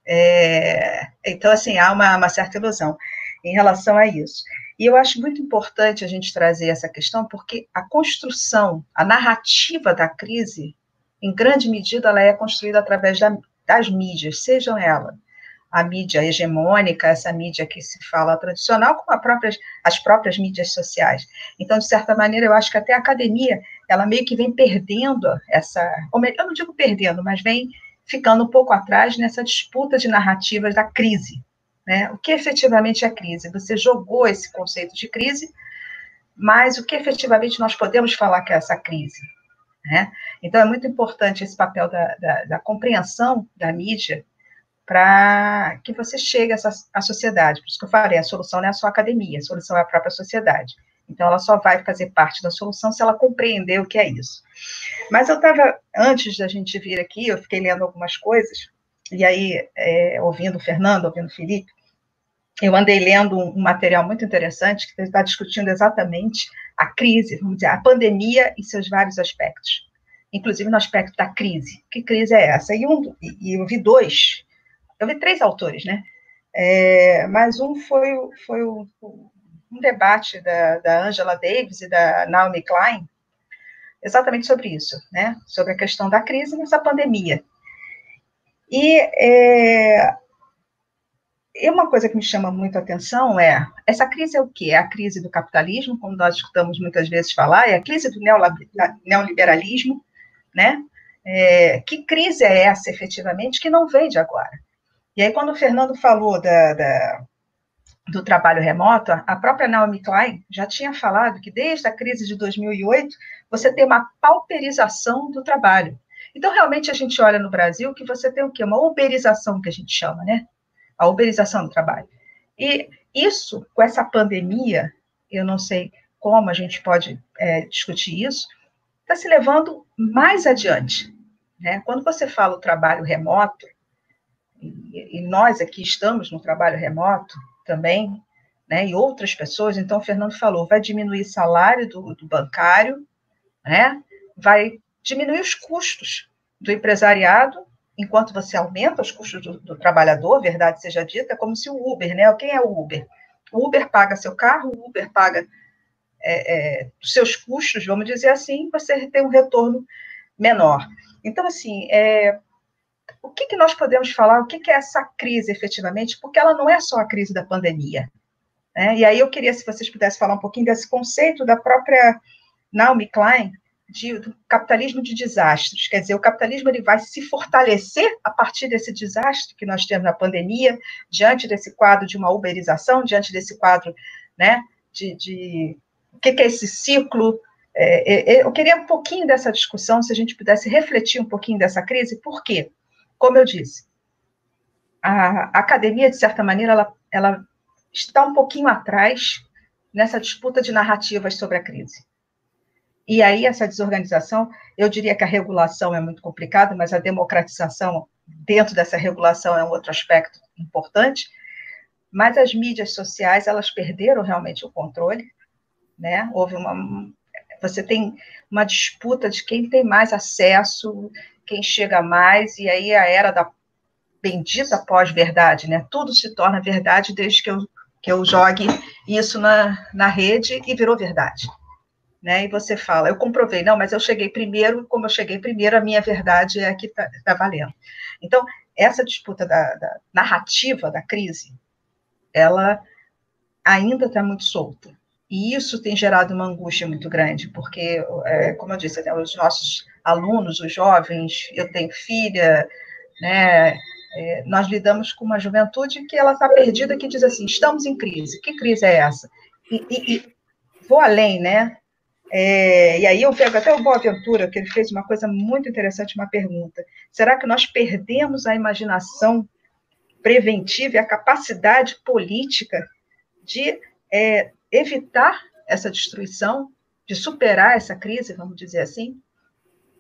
É, então, assim, há uma, uma certa ilusão em relação a isso. E eu acho muito importante a gente trazer essa questão, porque a construção, a narrativa da crise, em grande medida, ela é construída através da, das mídias, sejam elas a mídia hegemônica, essa mídia que se fala tradicional, como próprias, as próprias mídias sociais. Então, de certa maneira, eu acho que até a academia, ela meio que vem perdendo essa, eu não digo perdendo, mas vem ficando um pouco atrás nessa disputa de narrativas da crise. Né? O que efetivamente é crise? Você jogou esse conceito de crise, mas o que efetivamente nós podemos falar que é essa crise? Né? Então, é muito importante esse papel da, da, da compreensão da mídia para que você chegue à sociedade. Por isso que eu falei, a solução não é a academia, a solução é a própria sociedade. Então, ela só vai fazer parte da solução se ela compreender o que é isso. Mas eu estava, antes da gente vir aqui, eu fiquei lendo algumas coisas, e aí, é, ouvindo o Fernando, ouvindo o Felipe, eu andei lendo um material muito interessante que está discutindo exatamente a crise, vamos dizer, a pandemia e seus vários aspectos, inclusive no aspecto da crise. Que crise é essa? E, um, e eu vi dois, eu vi três autores, né? É, mas um foi, foi o, um debate da, da Angela Davis e da Naomi Klein, exatamente sobre isso, né? Sobre a questão da crise nessa pandemia. E é, e uma coisa que me chama muito a atenção é, essa crise é o quê? É a crise do capitalismo, como nós escutamos muitas vezes falar, é a crise do neoliberalismo, né? É, que crise é essa, efetivamente, que não vem de agora? E aí, quando o Fernando falou da, da, do trabalho remoto, a própria Naomi Klein já tinha falado que desde a crise de 2008, você tem uma pauperização do trabalho. Então, realmente, a gente olha no Brasil que você tem o quê? Uma uberização, que a gente chama, né? a uberização do trabalho. E isso, com essa pandemia, eu não sei como a gente pode é, discutir isso, está se levando mais adiante. Né? Quando você fala o trabalho remoto, e, nós aqui estamos no trabalho remoto também, né, e outras pessoas, então o Fernando falou, vai diminuir o salário do, do bancário, né, vai diminuir os custos do empresariado enquanto você aumenta os custos do, do, trabalhador, verdade seja dita, é como se o Uber, né? Quem é o Uber? O Uber paga seu carro, o Uber paga é, é, seus custos, vamos dizer assim, você tem um retorno menor. Então, assim, é, o que, que nós podemos falar? O que, que é essa crise, efetivamente? Porque ela não é só a crise da pandemia. Né? E aí eu queria, se vocês pudessem falar um pouquinho desse conceito da própria Naomi Klein, de, do capitalismo de desastres. Quer dizer, o capitalismo ele vai se fortalecer a partir desse desastre que nós temos na pandemia, diante desse quadro de uma uberização, diante desse quadro né, de, de o que, é esse ciclo. É, é, é, eu queria um pouquinho dessa discussão, se a gente pudesse refletir um pouquinho dessa crise, por quê? Como eu disse, a, a academia, de certa maneira, ela, ela está um pouquinho atrás nessa disputa de narrativas sobre a crise. E aí, essa desorganização, eu diria que a regulação é muito complicada, mas a democratização dentro dessa regulação é um outro aspecto importante. Mas as mídias sociais, elas perderam realmente o controle, né? Houve uma. Você tem uma disputa de quem tem mais acesso, quem chega mais, e aí a era da bendita pós-verdade, né? Tudo se torna verdade desde que eu, que eu jogue isso na, na rede e virou verdade né? E você fala, eu comprovei, não, mas eu cheguei primeiro, como eu cheguei primeiro, a minha verdade é a que está tá valendo. Então, essa disputa da, da narrativa da crise, ela ainda está muito solta. E isso tem gerado uma angústia muito grande, porque, é, como eu disse, né, os nossos alunos, os jovens, eu tenho filha, né, é, nós lidamos com uma juventude que ela está perdida, que diz assim, estamos em crise. Que crise é essa? E, e, e vou além, né? É, e aí eu pego até o Boaventura, que ele fez uma coisa muito interessante, uma pergunta. Será que nós perdemos a imaginação preventiva e a capacidade política de é, evitar essa destruição, de superar essa crise, vamos dizer assim.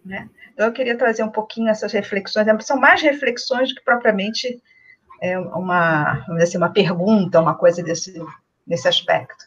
Né? Então, eu queria trazer um pouquinho essas reflexões, são mais reflexões do que propriamente é, uma, vamos dizer assim, uma pergunta, uma coisa desse, desse aspecto.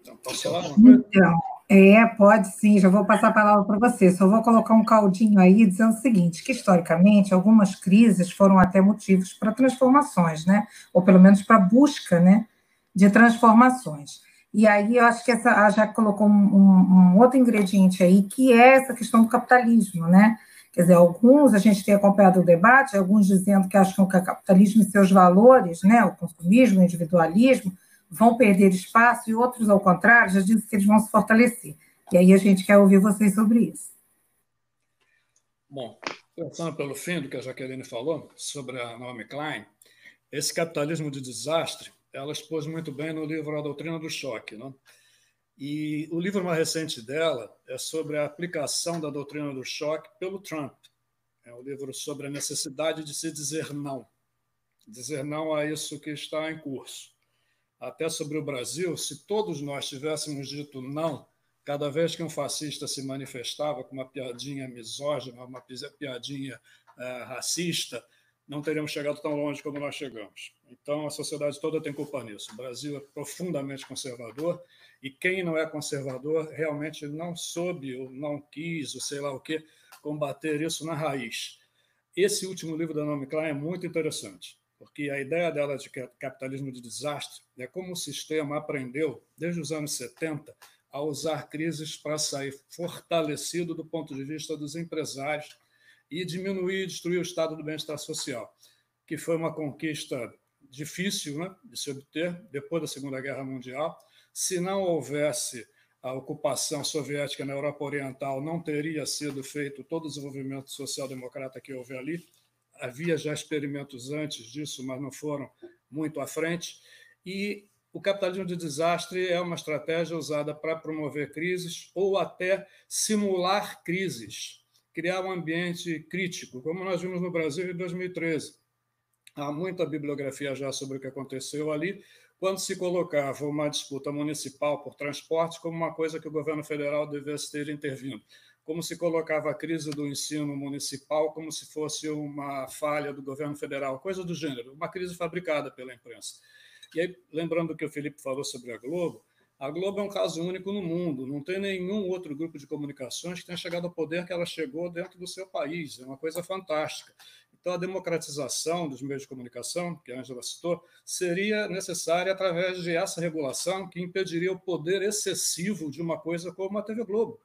Então, posso falar uma coisa? Então, é, pode sim, já vou passar a palavra para você. Só vou colocar um caldinho aí dizendo o seguinte: que historicamente algumas crises foram até motivos para transformações, né? Ou pelo menos para busca né, de transformações. E aí eu acho que essa já colocou um, um, um, outro ingrediente aí, que é essa questão do capitalismo, né? Quer dizer, alguns, a gente tem acompanhado o debate, alguns dizendo que acham que o capitalismo e seus valores, né, o consumismo, o individualismo, vão perder espaço, e outros, ao contrário, já dizem que eles vão se fortalecer. E aí a gente quer ouvir vocês sobre isso. Bom, pensando pelo fim do que a Jaqueline falou sobre a Naomi Klein, esse capitalismo de desastre, ela expôs muito bem no livro A Doutrina do Choque. Né? E o livro mais recente dela é sobre a aplicação da doutrina do choque pelo Trump. É um livro sobre a necessidade de se dizer não. Dizer não a isso que está em curso até sobre o Brasil, se todos nós tivéssemos dito não cada vez que um fascista se manifestava com uma piadinha misógina, uma piadinha uh, racista, não teríamos chegado tão longe como nós chegamos. Então, a sociedade toda tem culpa nisso. O Brasil é profundamente conservador e quem não é conservador realmente não soube ou não quis, ou sei lá o que, combater isso na raiz. Esse último livro da Naomi Klein é muito interessante porque a ideia dela de capitalismo de desastre é como o sistema aprendeu, desde os anos 70, a usar crises para sair fortalecido do ponto de vista dos empresários e diminuir e destruir o estado do bem-estar social, que foi uma conquista difícil né, de se obter depois da Segunda Guerra Mundial. Se não houvesse a ocupação soviética na Europa Oriental, não teria sido feito todo o desenvolvimento social-democrata que houve ali havia já experimentos antes disso, mas não foram muito à frente. E o capitalismo de desastre é uma estratégia usada para promover crises ou até simular crises, criar um ambiente crítico, como nós vimos no Brasil em 2013. Há muita bibliografia já sobre o que aconteceu ali, quando se colocava uma disputa municipal por transporte como uma coisa que o governo federal devesse ter intervindo como se colocava a crise do ensino municipal como se fosse uma falha do governo federal, coisa do gênero, uma crise fabricada pela imprensa. E aí, lembrando que o Felipe falou sobre a Globo, a Globo é um caso único no mundo, não tem nenhum outro grupo de comunicações que tenha chegado ao poder que ela chegou dentro do seu país, é uma coisa fantástica. Então, a democratização dos meios de comunicação, que a Angela citou, seria necessária através de essa regulação que impediria o poder excessivo de uma coisa como a TV Globo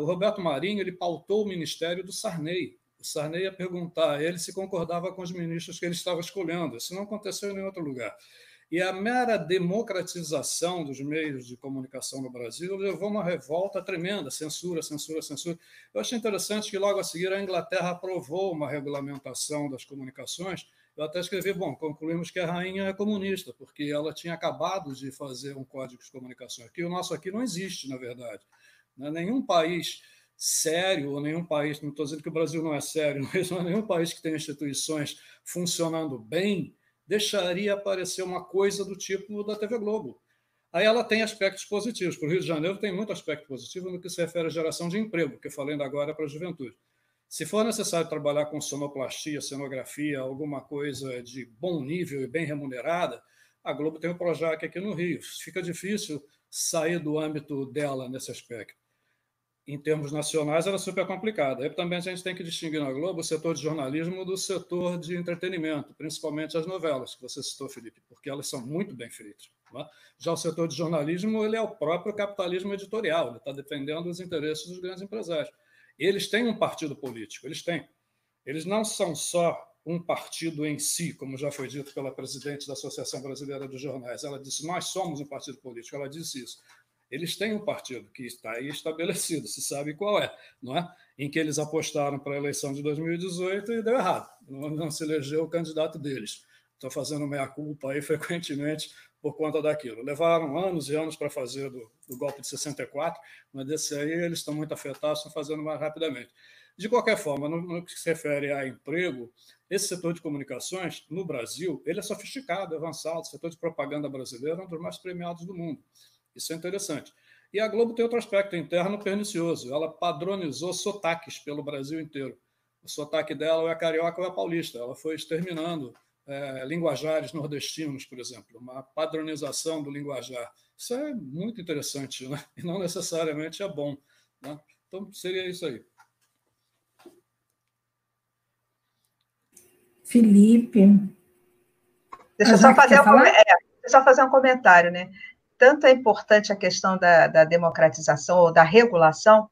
o Roberto Marinho ele pautou o ministério do Sarney. O Sarney ia perguntar a ele se concordava com os ministros que ele estava escolhendo. Isso não aconteceu em nenhum outro lugar. E a mera democratização dos meios de comunicação no Brasil levou uma revolta tremenda, censura, censura, censura. Eu achei interessante que logo a seguir a Inglaterra aprovou uma regulamentação das comunicações. Eu até escrevi, bom, concluímos que a rainha é comunista, porque ela tinha acabado de fazer um código de comunicação. Que o nosso aqui não existe, na verdade. Né? Nenhum país sério, ou nenhum país, não estou dizendo que o Brasil não é sério, [LAUGHS] mas nenhum país que tem instituições funcionando bem deixaria aparecer uma coisa do tipo da TV Globo. Aí ela tem aspectos positivos. Para o Rio de Janeiro tem muito aspecto positivo no que se refere à geração de emprego, que eu falei ainda agora para a juventude. Se for necessário trabalhar com sonoplastia, cenografia, alguma coisa de bom nível e bem remunerada, a Globo tem o Projac aqui no Rio. Fica difícil sair do âmbito dela nesse aspecto em termos nacionais, era super complicada. Aí também a gente tem que distinguir na Globo o setor de jornalismo do setor de entretenimento, principalmente as novelas, que você citou, Felipe, porque elas são muito bem feitas. É? Já o setor de jornalismo ele é o próprio capitalismo editorial, ele está defendendo os interesses dos grandes empresários. Eles têm um partido político, eles têm. Eles não são só um partido em si, como já foi dito pela presidente da Associação Brasileira dos Jornais. Ela disse: Nós somos um partido político. Ela disse isso eles têm um partido que está aí estabelecido, se sabe qual é, não é? Em que eles apostaram para a eleição de 2018 e deu errado, não, não se elegeu o candidato deles. Estou fazendo meia-culpa aí [LAUGHS] frequentemente por conta daquilo. Levaram anos e anos para fazer do, do, golpe de 64, mas desse aí eles estão muito afetados, estão fazendo mais rapidamente. De qualquer forma, no, no, que se refere a emprego, esse setor de comunicações, no Brasil, ele é sofisticado, avançado. O setor de propaganda brasileiro é um dos mais premiados do mundo. Isso é interessante. E a Globo tem outro aspecto interno pernicioso. Ela padronizou sotaques pelo Brasil inteiro. O sotaque dela é carioca ou é paulista. Ela foi exterminando é, linguajares nordestinos, por exemplo, uma padronização do linguajar. Isso é muito interessante, né? e não necessariamente é bom. Né? Então, seria isso aí. Felipe. Deixa eu só fazer, um, é, só fazer um comentário, né? Tanto é importante a questão da, da democratização ou da regulação,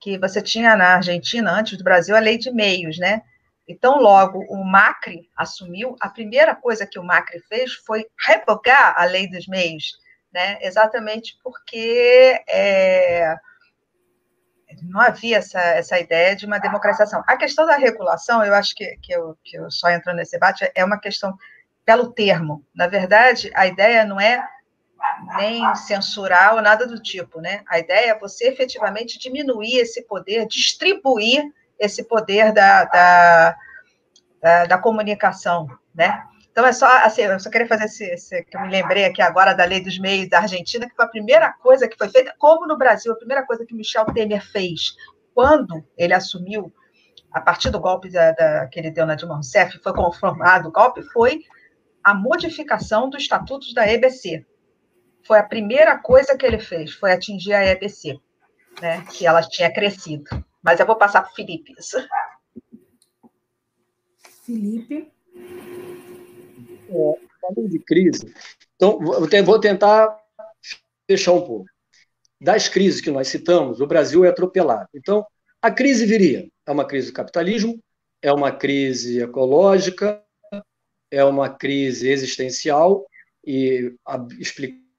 que você tinha na Argentina, antes do Brasil, a lei de meios, né? Então, logo o Macri assumiu, a primeira coisa que o Macri fez foi revogar a lei dos meios, né? exatamente porque é, não havia essa, essa ideia de uma democratização. A questão da regulação, eu acho que, que, eu, que eu só entro nesse debate, é uma questão pelo termo. Na verdade, a ideia não é nem censurar ou nada do tipo, né? A ideia é você efetivamente diminuir esse poder, distribuir esse poder da, da, da, da comunicação, né? Então é só assim, eu só queria fazer esse, esse, que eu me lembrei aqui agora da lei dos meios da Argentina, que foi a primeira coisa que foi feita, como no Brasil, a primeira coisa que Michel Temer fez quando ele assumiu, a partir do golpe da, da, que ele deu na Dilma Rousseff, foi conformado o golpe, foi a modificação dos estatutos da EBC. Foi a primeira coisa que ele fez, foi atingir a EBC, né, que ela tinha crescido. Mas eu vou passar para o Felipe isso. Felipe. É, falando de crise, então vou tentar fechar um pouco. Das crises que nós citamos, o Brasil é atropelado. Então, a crise viria. É uma crise do capitalismo, é uma crise ecológica, é uma crise existencial e explicar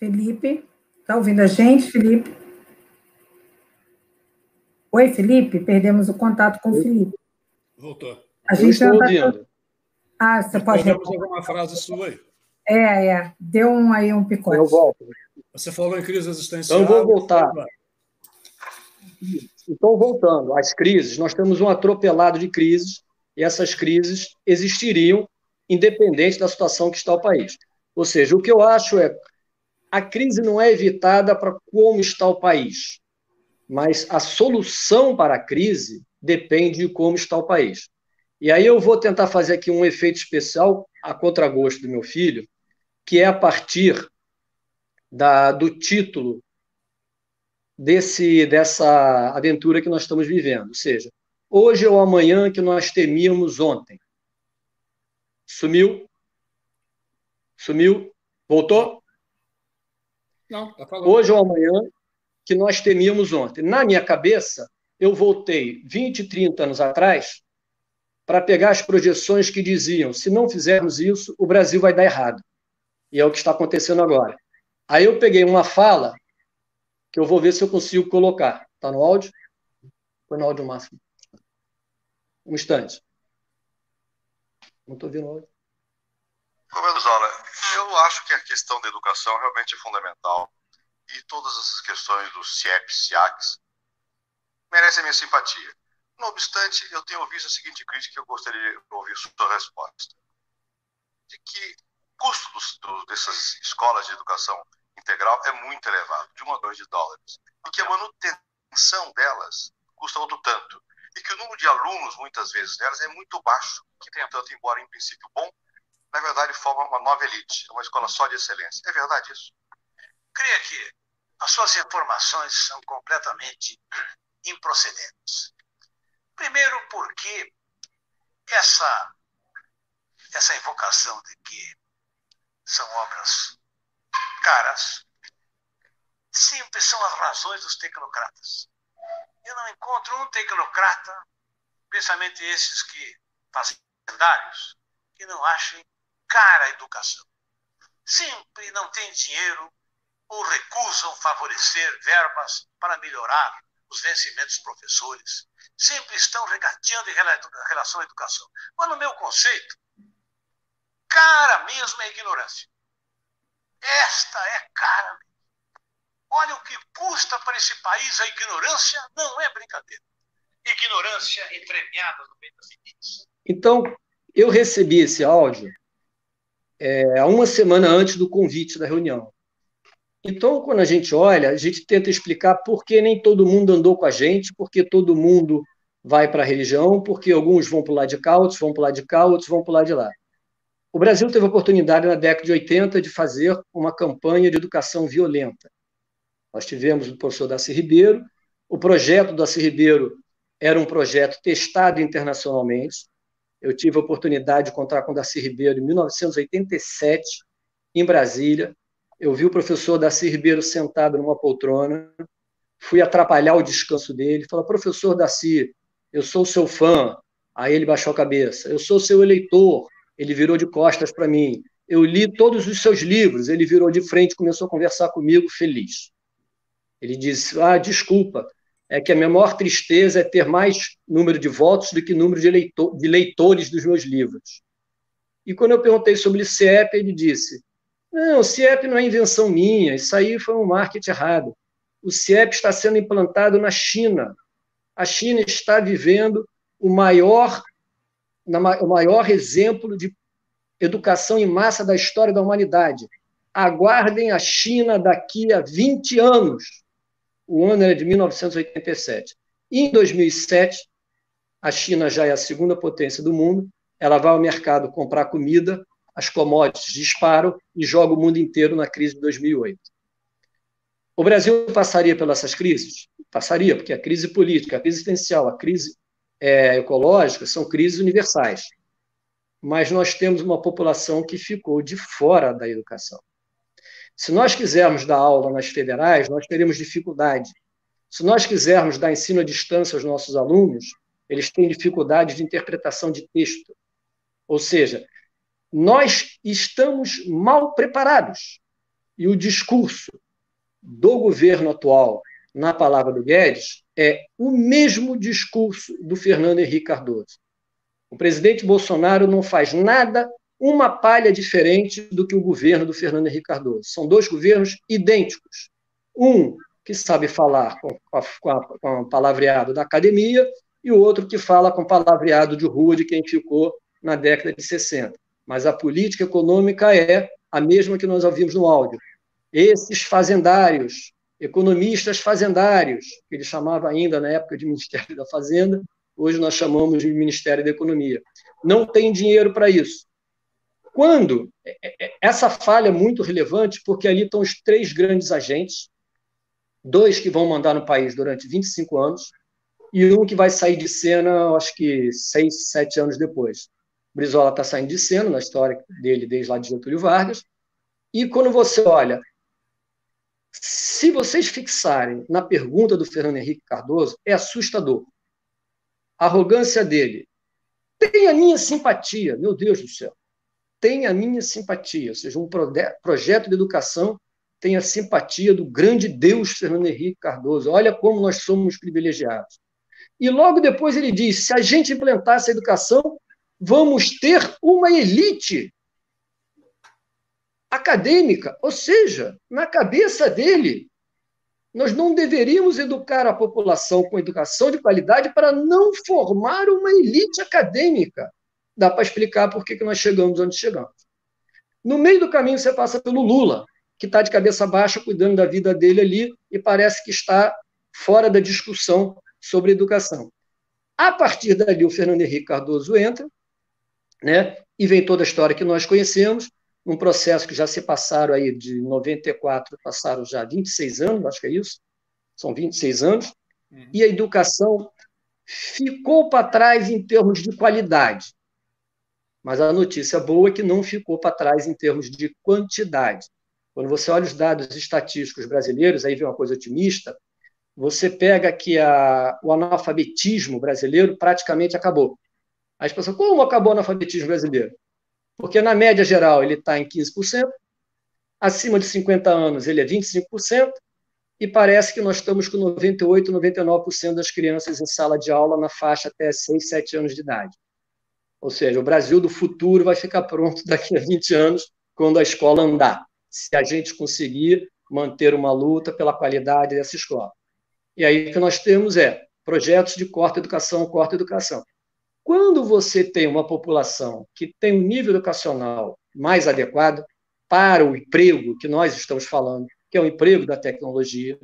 Felipe, está ouvindo a gente, Felipe? Oi, Felipe, perdemos o contato com o Felipe. Voltou. A gente estou tá... ouvindo. Ah, você pode... Perdemos alguma frase sua aí. É, é. Deu um, aí um picote. Eu volto. Você falou em crise existencial. Então, eu vou voltar. Então, voltando às crises, nós temos um atropelado de crises, e essas crises existiriam independente da situação que está o país. Ou seja, o que eu acho é a crise não é evitada para como está o país, mas a solução para a crise depende de como está o país. E aí eu vou tentar fazer aqui um efeito especial a contragosto do meu filho, que é a partir da, do título desse dessa aventura que nós estamos vivendo, ou seja, hoje ou amanhã que nós temíamos ontem. Sumiu? Sumiu? Voltou? Não, tá falando. Hoje ou amanhã, que nós temíamos ontem. Na minha cabeça, eu voltei 20, 30 anos atrás para pegar as projeções que diziam: se não fizermos isso, o Brasil vai dar errado. E é o que está acontecendo agora. Aí eu peguei uma fala que eu vou ver se eu consigo colocar. Está no áudio? Foi no áudio máximo. Um instante. Não estou vendo o áudio. Governo eu acho que a questão da educação realmente é fundamental e todas essas questões do CIEP, SIACs, merecem minha simpatia. Não obstante, eu tenho ouvido a seguinte crítica que eu gostaria de ouvir sua resposta. De que o custo dos, do, dessas escolas de educação integral é muito elevado, de 1 a 2 de dólares, e que a manutenção delas custa outro tanto, e que o número de alunos, muitas vezes, delas é muito baixo, que, portanto, embora em princípio bom, na verdade, forma uma nova elite, uma escola só de excelência. É verdade isso? Creia que as suas informações são completamente improcedentes. Primeiro, porque essa, essa invocação de que são obras caras sempre são as razões dos tecnocratas. Eu não encontro um tecnocrata, principalmente esses que fazendários, que não achem cara a educação. Sempre não têm dinheiro ou recusam favorecer verbas para melhorar os vencimentos dos professores. Sempre estão regateando em relação à educação. Mas, no meu conceito, cara mesmo é a ignorância. Esta é cara mesmo. Olha o que custa para esse país a ignorância, não é brincadeira. Ignorância entremeada no meio das elites. Então, eu recebi esse áudio é, uma semana antes do convite da reunião. Então, quando a gente olha, a gente tenta explicar por que nem todo mundo andou com a gente, porque todo mundo vai para a religião, porque alguns vão para o lado de cá, outros vão para o lado de cá, outros vão para o lado de lá. O Brasil teve a oportunidade, na década de 80, de fazer uma campanha de educação violenta. Nós tivemos o professor Darcy Ribeiro, o projeto do Darcy Ribeiro era um projeto testado internacionalmente. Eu tive a oportunidade de encontrar com o Darcy Ribeiro em 1987, em Brasília. Eu vi o professor Darcy Ribeiro sentado numa poltrona, fui atrapalhar o descanso dele, falou, professor Darcy, eu sou seu fã. Aí ele baixou a cabeça. Eu sou seu eleitor. Ele virou de costas para mim. Eu li todos os seus livros. Ele virou de frente, começou a conversar comigo, feliz. Ele disse: Ah, desculpa, é que a minha maior tristeza é ter mais número de votos do que número de, leitor, de leitores dos meus livros. E quando eu perguntei sobre o CIEP, ele disse: Não, o CIEP não é invenção minha, isso aí foi um marketing errado. O CIEP está sendo implantado na China, a China está vivendo o maior, o maior exemplo de educação em massa da história da humanidade. Aguardem a China daqui a 20 anos. O ano era de 1987. E em 2007, a China já é a segunda potência do mundo. Ela vai ao mercado comprar comida, as commodities disparam e joga o mundo inteiro na crise de 2008. O Brasil passaria pelas essas crises? Passaria, porque a crise política, a crise existencial, a crise é, ecológica são crises universais. Mas nós temos uma população que ficou de fora da educação. Se nós quisermos dar aula nas federais, nós teremos dificuldade. Se nós quisermos dar ensino à distância aos nossos alunos, eles têm dificuldade de interpretação de texto. Ou seja, nós estamos mal preparados. E o discurso do governo atual na palavra do Guedes é o mesmo discurso do Fernando Henrique Cardoso. O presidente Bolsonaro não faz nada, uma palha diferente do que o governo do Fernando Henrique Cardoso. São dois governos idênticos. Um que sabe falar com, com, a, com palavreado da academia e o outro que fala com palavreado de rua de quem ficou na década de 60. Mas a política econômica é a mesma que nós ouvimos no áudio esses fazendários, economistas fazendários, que ele chamava ainda na época de Ministério da Fazenda, hoje nós chamamos de Ministério da Economia, não tem dinheiro para isso. Quando? É, é, é, essa falha é muito relevante, porque ali estão os três grandes agentes, dois que vão mandar no país durante 25 anos, e um que vai sair de cena, acho que seis, sete anos depois. Brizola está saindo de cena, na história dele desde lá de Getúlio Vargas, e quando você olha se vocês fixarem na pergunta do Fernando Henrique Cardoso, é assustador. A arrogância dele. Tem a minha simpatia, meu Deus do céu. Tem a minha simpatia, ou seja, um projeto de educação tem a simpatia do grande Deus Fernando Henrique Cardoso. Olha como nós somos privilegiados. E logo depois ele diz: se a gente implantar essa educação, vamos ter uma elite acadêmica, ou seja, na cabeça dele, nós não deveríamos educar a população com educação de qualidade para não formar uma elite acadêmica. Dá para explicar por que nós chegamos onde chegamos. No meio do caminho, você passa pelo Lula, que está de cabeça baixa, cuidando da vida dele ali, e parece que está fora da discussão sobre educação. A partir dali, o Fernando Henrique Cardoso entra, né, e vem toda a história que nós conhecemos, um processo que já se passaram aí de 94, passaram já 26 anos, acho que é isso, são 26 anos, uhum. e a educação ficou para trás em termos de qualidade. Mas a notícia boa é que não ficou para trás em termos de quantidade. Quando você olha os dados estatísticos brasileiros, aí vem uma coisa otimista, você pega que a, o analfabetismo brasileiro praticamente acabou. Aí as pessoas, como acabou o analfabetismo brasileiro? Porque, na média geral, ele está em 15%, acima de 50 anos, ele é 25%, e parece que nós estamos com 98%, 99% das crianças em sala de aula na faixa até 6, 7 anos de idade. Ou seja, o Brasil do futuro vai ficar pronto [LAUGHS] daqui a 20 anos, quando a escola andar, se a gente conseguir manter uma luta pela qualidade dessa escola. E aí o que nós temos é projetos de corta educação, corta educação. quando você tem uma população que tem um nível educacional mais adequado para o emprego que nós estamos falando, que é o emprego da tecnologia,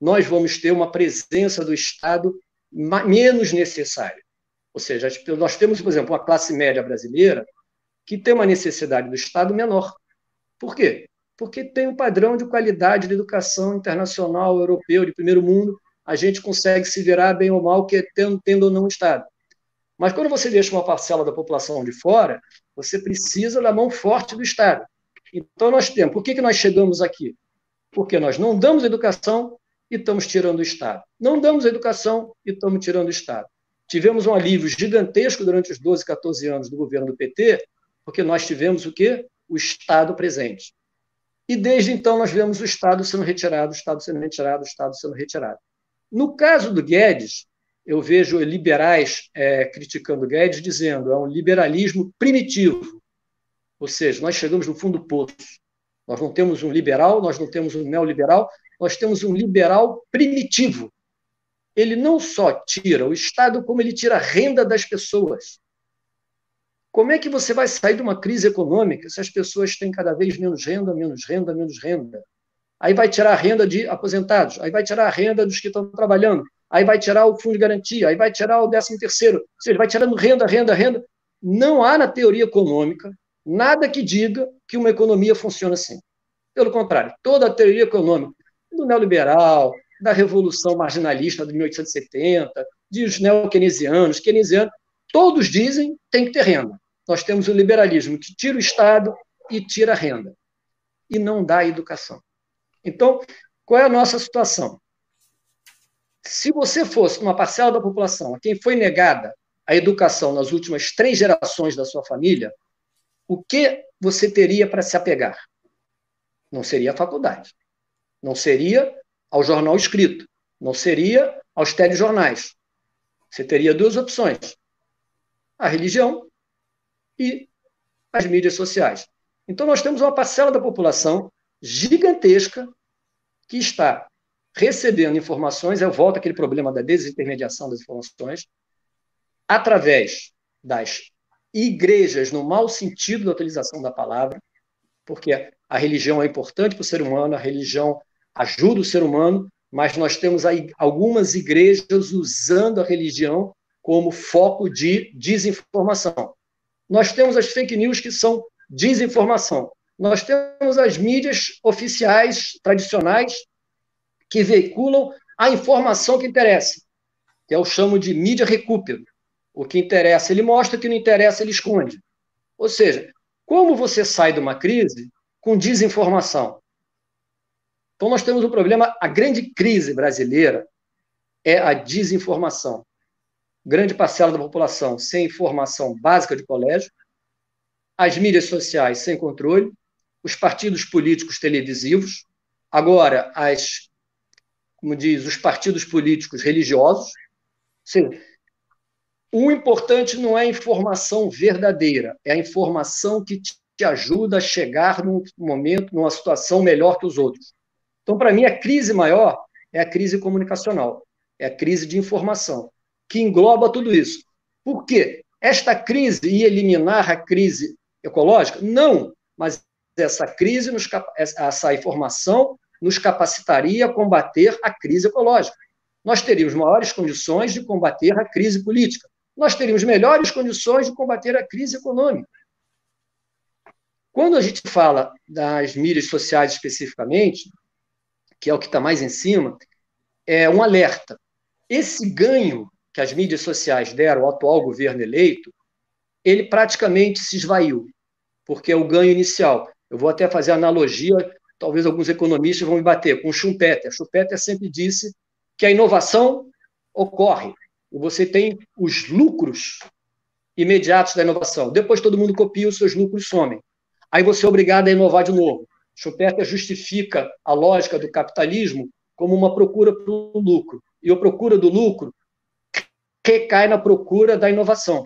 nós vamos ter uma presença do Estado menos necessária. Ou seja, nós temos, por exemplo, uma classe média brasileira que tem uma necessidade do Estado menor. Por quê? Porque tem um padrão de qualidade de educação internacional, europeu, de primeiro mundo, a gente consegue se virar bem ou mal, que tendo, tendo ou não um Estado. Mas quando você deixa uma parcela da população de fora, você precisa da mão forte do Estado. Então nós temos. Por que, que nós chegamos aqui? Porque nós não damos educação e estamos tirando o Estado. Não damos educação e estamos tirando o Estado. Tivemos um alívio gigantesco durante os 12, 14 anos do governo do PT, porque nós tivemos o quê? O Estado presente. E desde então nós vemos o Estado sendo retirado, o Estado sendo retirado, o Estado sendo retirado. No caso do Guedes, eu vejo liberais é, criticando o Guedes, dizendo é um liberalismo primitivo. Ou seja, nós chegamos no fundo do poço. Nós não temos um liberal, nós não temos um neoliberal, nós temos um liberal primitivo. Ele não só tira o Estado, como ele tira a renda das pessoas. Como é que você vai sair de uma crise econômica se as pessoas têm cada vez menos renda, menos renda, menos renda? Aí vai tirar a renda de aposentados, aí vai tirar a renda dos que estão trabalhando, aí vai tirar o fundo de garantia, aí vai tirar o décimo terceiro, ou seja, vai tirando renda, renda, renda. Não há na teoria econômica nada que diga que uma economia funciona assim. Pelo contrário, toda a teoria econômica do neoliberal, da revolução marginalista de 1870, dos neo-keynesianos, keynesianos, todos dizem que tem que ter renda. Nós temos o liberalismo que tira o Estado e tira a renda. E não dá educação. Então, qual é a nossa situação? Se você fosse uma parcela da população a quem foi negada a educação nas últimas três gerações da sua família, o que você teria para se apegar? Não seria a faculdade, não seria ao jornal escrito, não seria aos telejornais. Você teria duas opções: a religião e as mídias sociais. Então, nós temos uma parcela da população gigantesca que está recebendo informações, eu volto àquele problema da desintermediação das informações, através das igrejas, no mau sentido da utilização da palavra, porque a religião é importante para o ser humano, a religião ajuda o ser humano, mas nós temos aí algumas igrejas usando a religião como foco de desinformação. Nós temos as fake news que são desinformação. Nós temos as mídias oficiais tradicionais que veiculam a informação que interessa, que eu chamo de mídia recupero. O que interessa ele mostra, o que não interessa ele esconde. Ou seja, como você sai de uma crise com desinformação? Então nós temos um problema, a grande crise brasileira é a desinformação. Grande parcela da população sem informação básica de colégio, as mídias sociais sem controle, os partidos políticos televisivos, agora as como diz, os partidos políticos religiosos. Sim. O importante não é a informação verdadeira, é a informação que te ajuda a chegar num momento, numa situação melhor que os outros. Então, para mim, a crise maior é a crise comunicacional, é a crise de informação, que engloba tudo isso. Por quê? Esta crise ia eliminar a crise ecológica? Não, mas essa crise, nos, essa informação nos capacitaria a combater a crise ecológica. Nós teríamos maiores condições de combater a crise política. Nós teríamos melhores condições de combater a crise econômica. Quando a gente fala das mídias sociais especificamente, que é o que está mais em cima, é um alerta. Esse ganho que as mídias sociais deram ao atual governo eleito, ele praticamente se esvaiu, porque é o ganho inicial. Eu vou até fazer analogia talvez alguns economistas vão me bater, com Schumpeter. Schumpeter sempre disse que a inovação ocorre e você tem os lucros imediatos da inovação. Depois todo mundo copia, os seus lucros somem. Aí você é obrigado a inovar de novo. Schumpeter justifica a lógica do capitalismo como uma procura pelo lucro. E a procura do lucro recai na procura da inovação.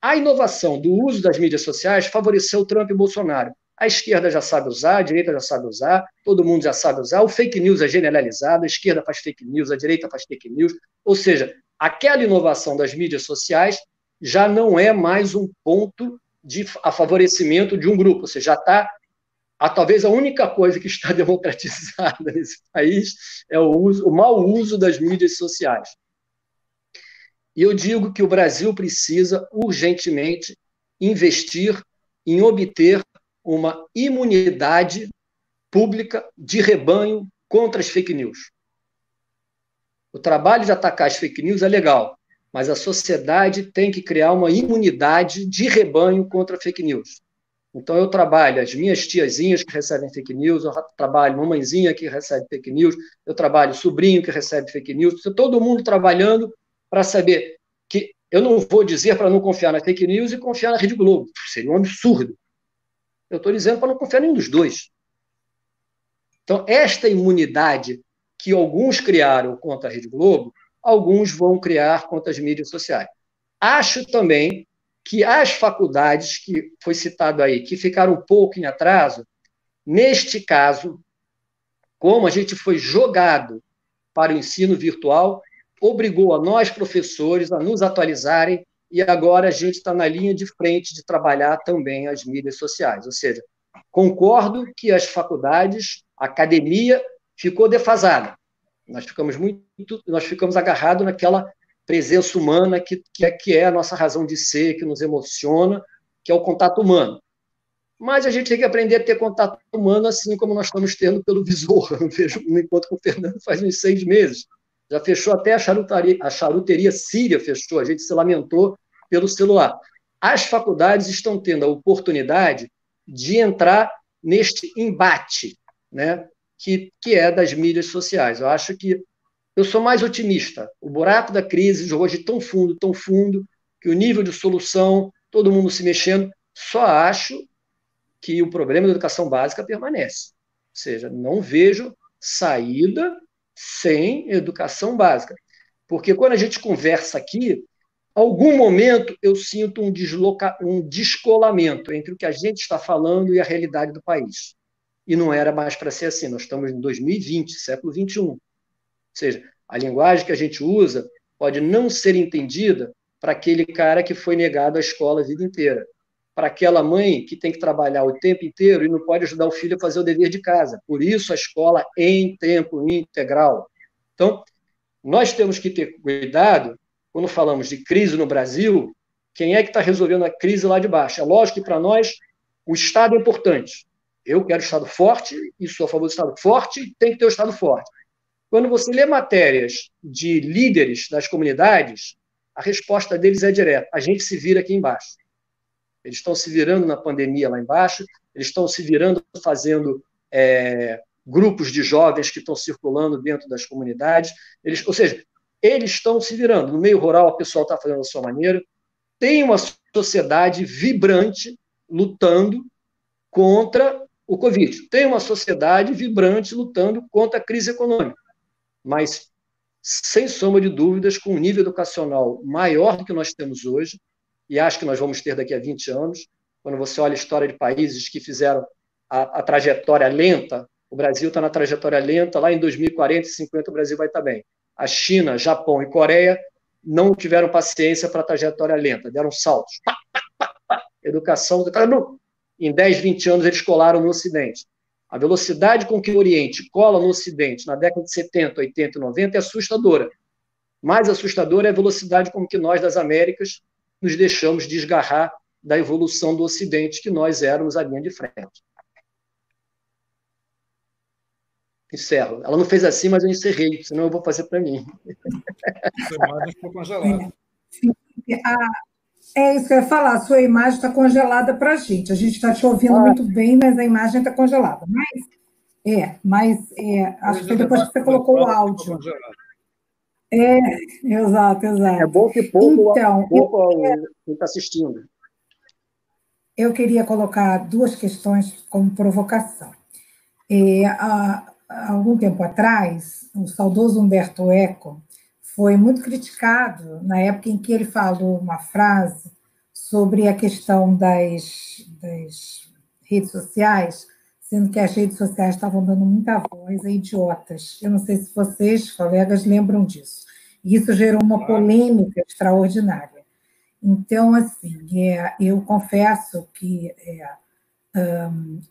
A inovação do uso das mídias sociais favoreceu Trump e Bolsonaro. A esquerda já sabe usar, a direita já sabe usar, todo mundo já sabe usar. O fake news é generalizado, a esquerda faz fake news, a direita faz fake news. Ou seja, aquela inovação das mídias sociais já não é mais um ponto de favorecimento de um grupo, seja, já está a, talvez a única coisa que está [LAUGHS] democratizada nesse país é o, uso, o mau uso das mídias sociais. E eu digo que o Brasil precisa urgentemente investir em obter uma imunidade pública de rebanho contra as fake news. O trabalho de atacar as fake news é legal, mas a sociedade tem que criar uma imunidade de rebanho contra fake news. Então, eu trabalho as minhas tiazinhas que recebem fake news, eu trabalho mamãezinha que recebe fake news, eu trabalho sobrinho que recebe fake news, todo mundo trabalhando para saber que eu não vou dizer para não confiar na fake news e confiar na Rede Globo, seria um absurdo. Eu estou dizendo para não confiar em nenhum dos dois. Então, esta imunidade que alguns criaram contra a Rede Globo, alguns vão criar contra as mídias sociais. Acho também que as faculdades, que foi citado aí, que ficaram um pouco em atraso, neste caso, como a gente foi jogado para o ensino virtual, obrigou a nós, professores, a nos atualizarem, e agora a gente está na linha de frente de trabalhar também as mídias sociais. Ou seja, concordo que as faculdades, a academia, ficou defasada. Nós ficamos muito, nós ficamos agarrados naquela presença humana que, que, é, que é a nossa razão de ser, que nos emociona, que é o contato humano. Mas a gente tem que aprender a ter contato humano assim como nós estamos tendo pelo visor. [LAUGHS] Eu vejo um encontro com o Fernando faz uns seis meses. Já fechou até a charuteria, a charuteria síria fechou, a gente se lamentou pelo celular. As faculdades estão tendo a oportunidade de entrar neste embate, né, que, que é das mídias sociais. Eu acho que eu sou mais otimista. O buraco da crise jogou de tão fundo, tão fundo, que o nível de solução, todo mundo se mexendo, só acho que o problema da educação básica permanece. Ou seja, não vejo saída sem educação básica. Porque quando a gente conversa aqui, algum momento eu sinto um, desloca, um descolamento entre o que a gente está falando e a realidade do país. E não era mais para ser assim. Nós estamos em 2020, século 21 seja, a linguagem que a gente usa pode não ser entendida para aquele cara que foi negado à escola a vida inteira, para aquela mãe que tem que trabalhar o tempo inteiro e não pode ajudar o filho a fazer o dever de casa. Por isso, a escola em tempo integral. Então, nós temos que ter cuidado quando falamos de crise no Brasil. Quem é que está resolvendo a crise lá de baixo? É lógico que para nós o Estado é importante. Eu quero Estado forte e sou a favor do Estado forte tem que ter o Estado forte. Quando você lê matérias de líderes das comunidades, a resposta deles é direta: a gente se vira aqui embaixo. Eles estão se virando na pandemia lá embaixo, eles estão se virando fazendo é, grupos de jovens que estão circulando dentro das comunidades. Eles, ou seja, eles estão se virando. No meio rural, o pessoal está fazendo da sua maneira. Tem uma sociedade vibrante lutando contra o Covid. Tem uma sociedade vibrante lutando contra a crise econômica mas sem sombra de dúvidas, com um nível educacional maior do que nós temos hoje, e acho que nós vamos ter daqui a 20 anos, quando você olha a história de países que fizeram a, a trajetória lenta, o Brasil está na trajetória lenta, lá em 2040 e 50 o Brasil vai estar bem. A China, Japão e Coreia não tiveram paciência para a trajetória lenta, deram saltos. Pá, pá, Educação, em 10, 20 anos eles colaram no Ocidente. A velocidade com que o Oriente cola no Ocidente na década de 70, 80 e 90 é assustadora. Mais assustadora é a velocidade com que nós das Américas nos deixamos desgarrar da evolução do Ocidente, que nós éramos a linha de frente. Encerro. Ela não fez assim, mas eu encerrei, senão eu vou fazer para mim. A imagem ficou congelada. É isso que eu ia falar, a sua imagem está congelada para a gente. A gente está te ouvindo ah. muito bem, mas a imagem está congelada. Mas, é, mas é, acho que depois que você colocou o áudio. É, exato, exato. É bom que pouco, então, pouco quem está assistindo. Eu queria colocar duas questões como provocação. É, há, há algum tempo atrás, o saudoso Humberto Eco foi muito criticado na época em que ele falou uma frase sobre a questão das, das redes sociais, sendo que as redes sociais estavam dando muita voz a idiotas. Eu não sei se vocês, colegas, lembram disso. E isso gerou uma polêmica extraordinária. Então, assim, é, eu confesso que é,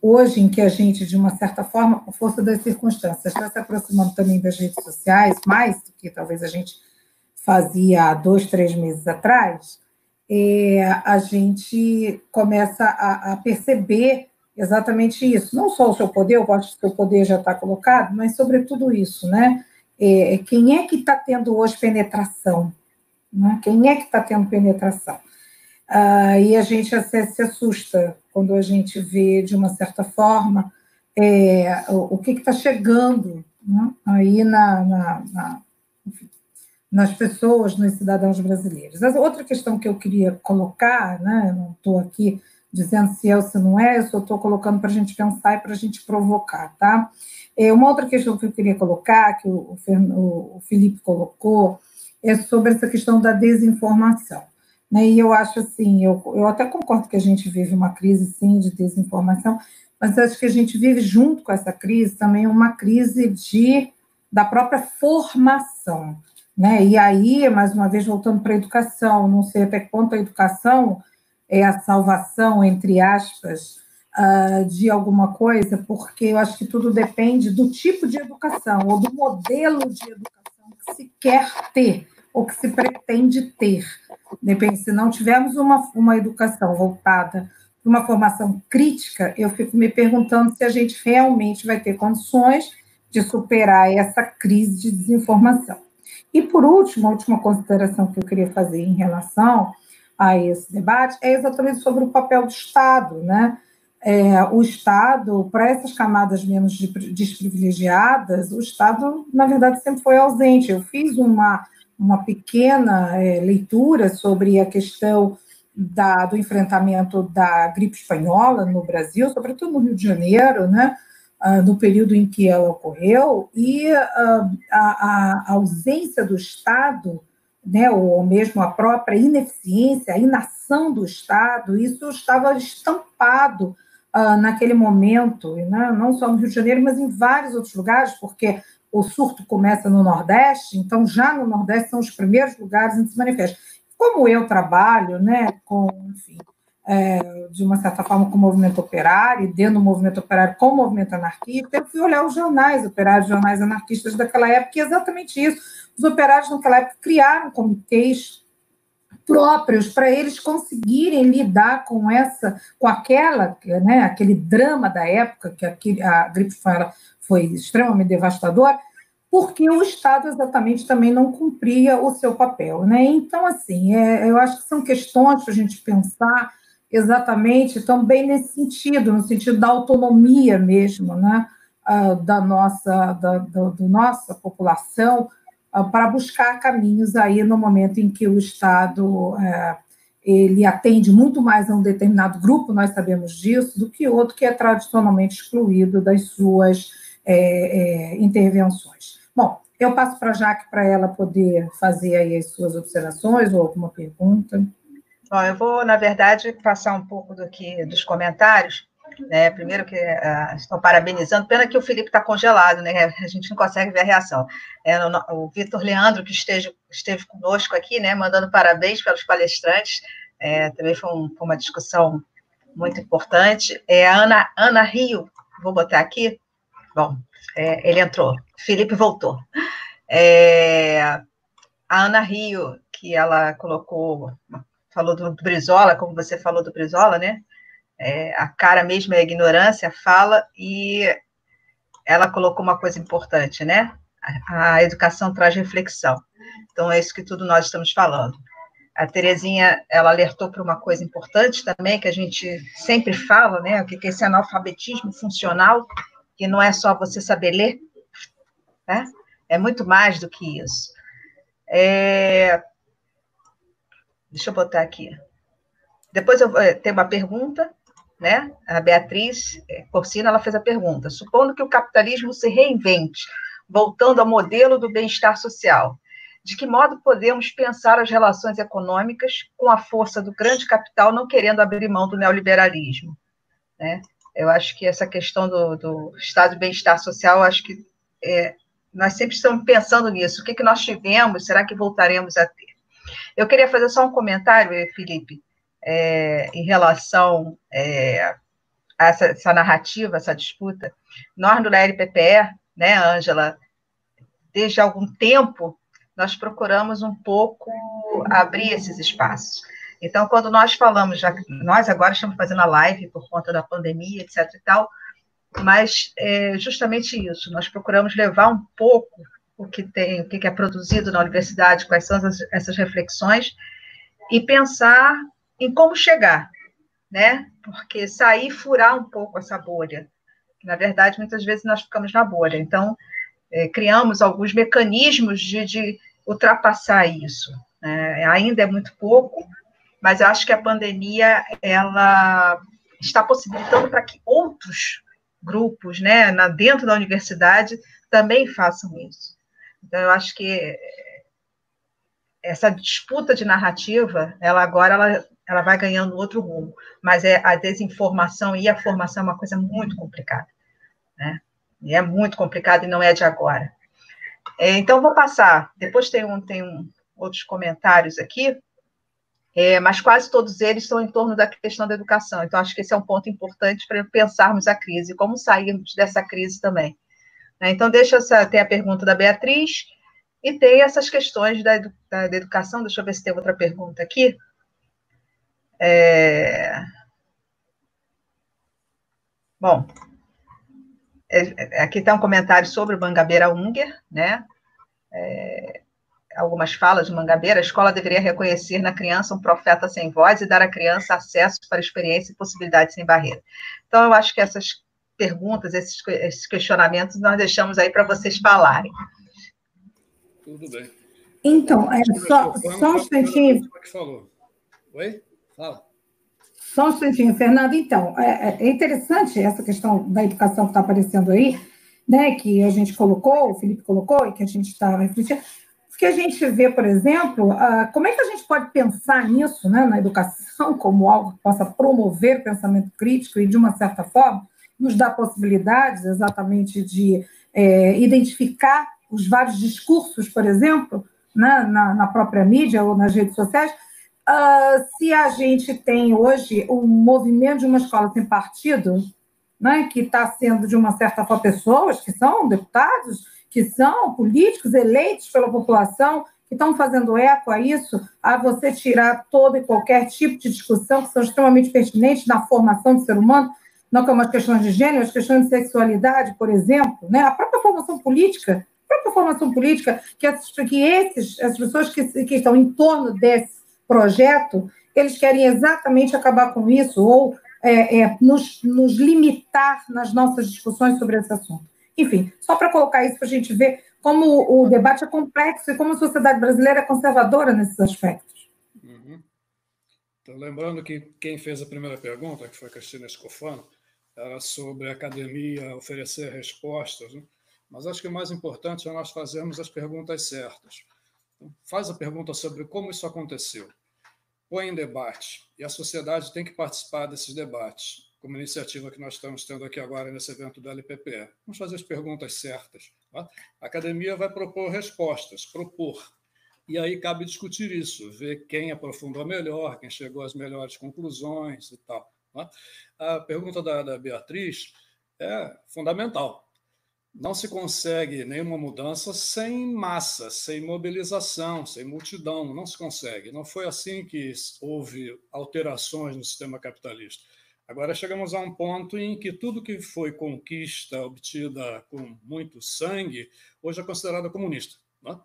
hoje, em que a gente, de uma certa forma, com força das circunstâncias, está se aproximando também das redes sociais, mais do que talvez a gente fazia há dois, três meses atrás, é, a gente começa a, a, perceber exatamente isso. Não só o seu poder, eu acho que o seu poder já está colocado, mas sobretudo isso, né? É, quem é que está tendo hoje penetração? Né? Quem é que está tendo penetração? Ah, e a gente até se assusta quando a gente vê, de uma certa forma, é, o, o, que está chegando né? aí na, na, na enfim, nas pessoas, nos cidadãos brasileiros. Outra questão que eu queria colocar, né, não estou aqui dizendo se é ou se não é, eu só estou colocando para a gente pensar e para a gente provocar, tá? É, uma outra questão que eu queria colocar, que o, o, o Felipe colocou, é sobre essa questão da desinformação. Né? E eu acho assim, eu, eu até concordo que a gente vive uma crise, sim, de desinformação, mas acho que a gente vive junto com essa crise também uma crise de, da própria formação. Né? E aí, mais uma vez, voltando para a educação, não sei até quanto a educação é a salvação, entre aspas, uh, de alguma coisa, porque eu acho que tudo depende do tipo de educação ou do modelo de educação que se quer ter ou que se pretende ter. Depende, se não tivermos uma, uma educação voltada para uma formação crítica, eu fico me perguntando se a gente realmente vai ter condições de superar essa crise de desinformação. E, por último, a última consideração que eu queria fazer em relação a esse debate é exatamente sobre o papel do Estado, né? É, o Estado, para essas camadas menos desprivilegiadas, o Estado, na verdade, sempre foi ausente. Eu fiz uma, uma pequena é, leitura sobre a questão da, do enfrentamento da gripe espanhola no Brasil, sobretudo no Rio de Janeiro, né? uh, no período em que ela ocorreu, e uh, a, a, ausência do Estado, né, ou mesmo a própria ineficiência, a inação do Estado, isso estava estampado uh, naquele momento, né, não só no Rio de Janeiro, mas em vários outros lugares, porque o surto começa no Nordeste, então já no Nordeste são os primeiros lugares em que se manifesta. Como eu trabalho né, com, enfim, é, de uma certa forma, com o movimento operário, dentro do movimento operário com o movimento anarquista, eu fui olhar os jornais operários, jornais anarquistas daquela época, e é exatamente isso. Os operários naquela época criaram comitês próprios para eles conseguirem lidar com essa, com aquela, né, aquele drama da época que a, a gripe foi extremamente devastadora, porque o Estado exatamente também não cumpria o seu papel, né? Então, assim, é, eu acho que são questões para a gente pensar exatamente também nesse sentido, no sentido da autonomia mesmo, né, ah, da nossa, da, da, da nossa população, ah, para buscar caminhos aí no momento em que o Estado é, ele atende muito mais a um determinado grupo, nós sabemos disso, do que outro que é tradicionalmente excluído das suas é, é, intervenções. Bom, eu passo para a Jaque para ela poder fazer aí as suas observações ou alguma pergunta. Bom, eu vou, na verdade, passar um pouco do que, dos comentários. Né? Primeiro que uh, estão parabenizando, pena que o Felipe está congelado, né? A gente não consegue ver a reação. É, o, Vitor Leandro, que esteve, esteve conosco aqui, né? Mandando parabéns pelos palestrantes. É, também foi, um, foi, uma discussão muito importante. É, a Ana, Ana Rio, vou botar aqui. Bom, é, ele entrou. Felipe voltou. É, a Ana Rio, que ela colocou falou do, Brizola, como você falou do Brizola, né? É, a cara mesmo é a ignorância, fala, e ela colocou uma coisa importante, né? A, a educação traz reflexão. Então, é isso que tudo nós estamos falando. A Terezinha, ela alertou para uma coisa importante também, que a gente sempre fala, né? O que é esse analfabetismo funcional, que não é só você saber ler, né? É muito mais do que isso. É, Deixa eu botar aqui. Depois eu eh, tenho uma pergunta, né? A Beatriz eh, Porcina ela fez a pergunta. Supondo que o capitalismo se reinvente, voltando ao modelo do bem-estar social, de que modo podemos pensar as relações econômicas com a força do grande capital não querendo abrir mão do neoliberalismo? Né? Eu acho que essa questão do, do estado de bem-estar social, acho que é, nós sempre estamos pensando nisso. O que, que nós tivemos, será que voltaremos a ter? Eu queria fazer só um comentário, Felipe, é, em relação é, a essa, essa, narrativa, essa disputa. Nós, no LPPE, né, Ângela, desde algum tempo, nós procuramos um pouco abrir esses espaços. Então, quando nós falamos, já nós agora estamos fazendo a live por conta da pandemia, etc. e tal, mas é justamente isso, nós procuramos levar um pouco o que tem, o que é produzido na universidade, quais são essas, essas reflexões, e pensar em como chegar, né? Porque sair, furar um pouco essa bolha. Na verdade, muitas vezes nós ficamos na bolha. Então, é, criamos alguns mecanismos de, de ultrapassar isso. Né? Ainda é muito pouco, mas eu acho que a pandemia ela está possibilitando para que outros grupos, né, na, dentro da universidade, também façam isso. Então, eu acho que essa disputa de narrativa, ela agora ela, ela vai ganhando outro rumo, mas é a desinformação e a formação é uma coisa muito complicada, né? E é muito complicado e não é de agora. É, então, vou passar. Depois tem, um, tem um, outros comentários aqui, é, mas quase todos eles estão em torno da questão da educação. Então, acho que esse é um ponto importante para pensarmos a crise, como sairmos dessa crise também. Né? Então, deixa essa, tem a pergunta da Beatriz e tem essas questões da, da, da educação. Deixa eu ver se tem outra pergunta aqui. É... Bom, é, é, aqui está um comentário sobre o Mangabeira Unger, né? É, algumas falas de Mangabeira, a escola deveria reconhecer na criança um profeta sem voz e dar à criança acesso para experiência e possibilidades sem barreira. Então, eu acho que essas perguntas, esses, esses questionamentos, nós deixamos aí para vocês falarem. Tudo bem. Então, é, só, só um instantinho. Oi? Fala. Só um instantinho, Fernando. Então, é, é interessante essa questão da educação que está aparecendo aí, né, que a gente colocou, o Felipe colocou, e que a gente está refletindo, porque a gente vê, por exemplo, uh, como é que a gente pode pensar nisso, né, na educação, [LAUGHS] como algo que possa promover pensamento crítico e, de uma certa forma, nos dar possibilidades exatamente de é, identificar os vários discursos, por exemplo, né, na, na própria mídia ou nas redes sociais, Uh, se a gente tem hoje um movimento de uma escola sem partido, né, que está sendo, de uma certa forma, pessoas que são deputados, que são políticos eleitos pela população, que estão fazendo eco a isso, a você tirar todo e qualquer tipo de discussão que são extremamente pertinentes na formação do ser humano, não como as questões de gênero, as questões de sexualidade, por exemplo, né, a própria formação política, a própria formação política, que, que esses, as pessoas que, que estão em torno desse projeto, eles querem exatamente acabar com isso ou é, é, nos, nos limitar nas nossas discussões sobre esse assunto. Enfim, só para colocar isso para a gente ver como o debate é complexo e como a sociedade brasileira é conservadora nesses aspectos. Uhum. Então, lembrando que quem fez a primeira pergunta, que foi a Cristina Escofano, era sobre a academia oferecer respostas, né? mas acho que o mais importante é nós fazermos as perguntas certas faz a pergunta sobre como isso aconteceu, põe em debate, e a sociedade tem que participar desses debates, como iniciativa que nós estamos tendo aqui agora nesse evento do LPPE. Vamos fazer as perguntas certas. Tá? A academia vai propor respostas, propor. E aí cabe discutir isso, ver quem aprofundou melhor, quem chegou às melhores conclusões e tal. Tá? A pergunta da, da Beatriz é fundamental não se consegue nenhuma mudança sem massa, sem mobilização, sem multidão, não se consegue. Não foi assim que houve alterações no sistema capitalista. Agora chegamos a um ponto em que tudo que foi conquista obtida com muito sangue hoje é considerado comunista né?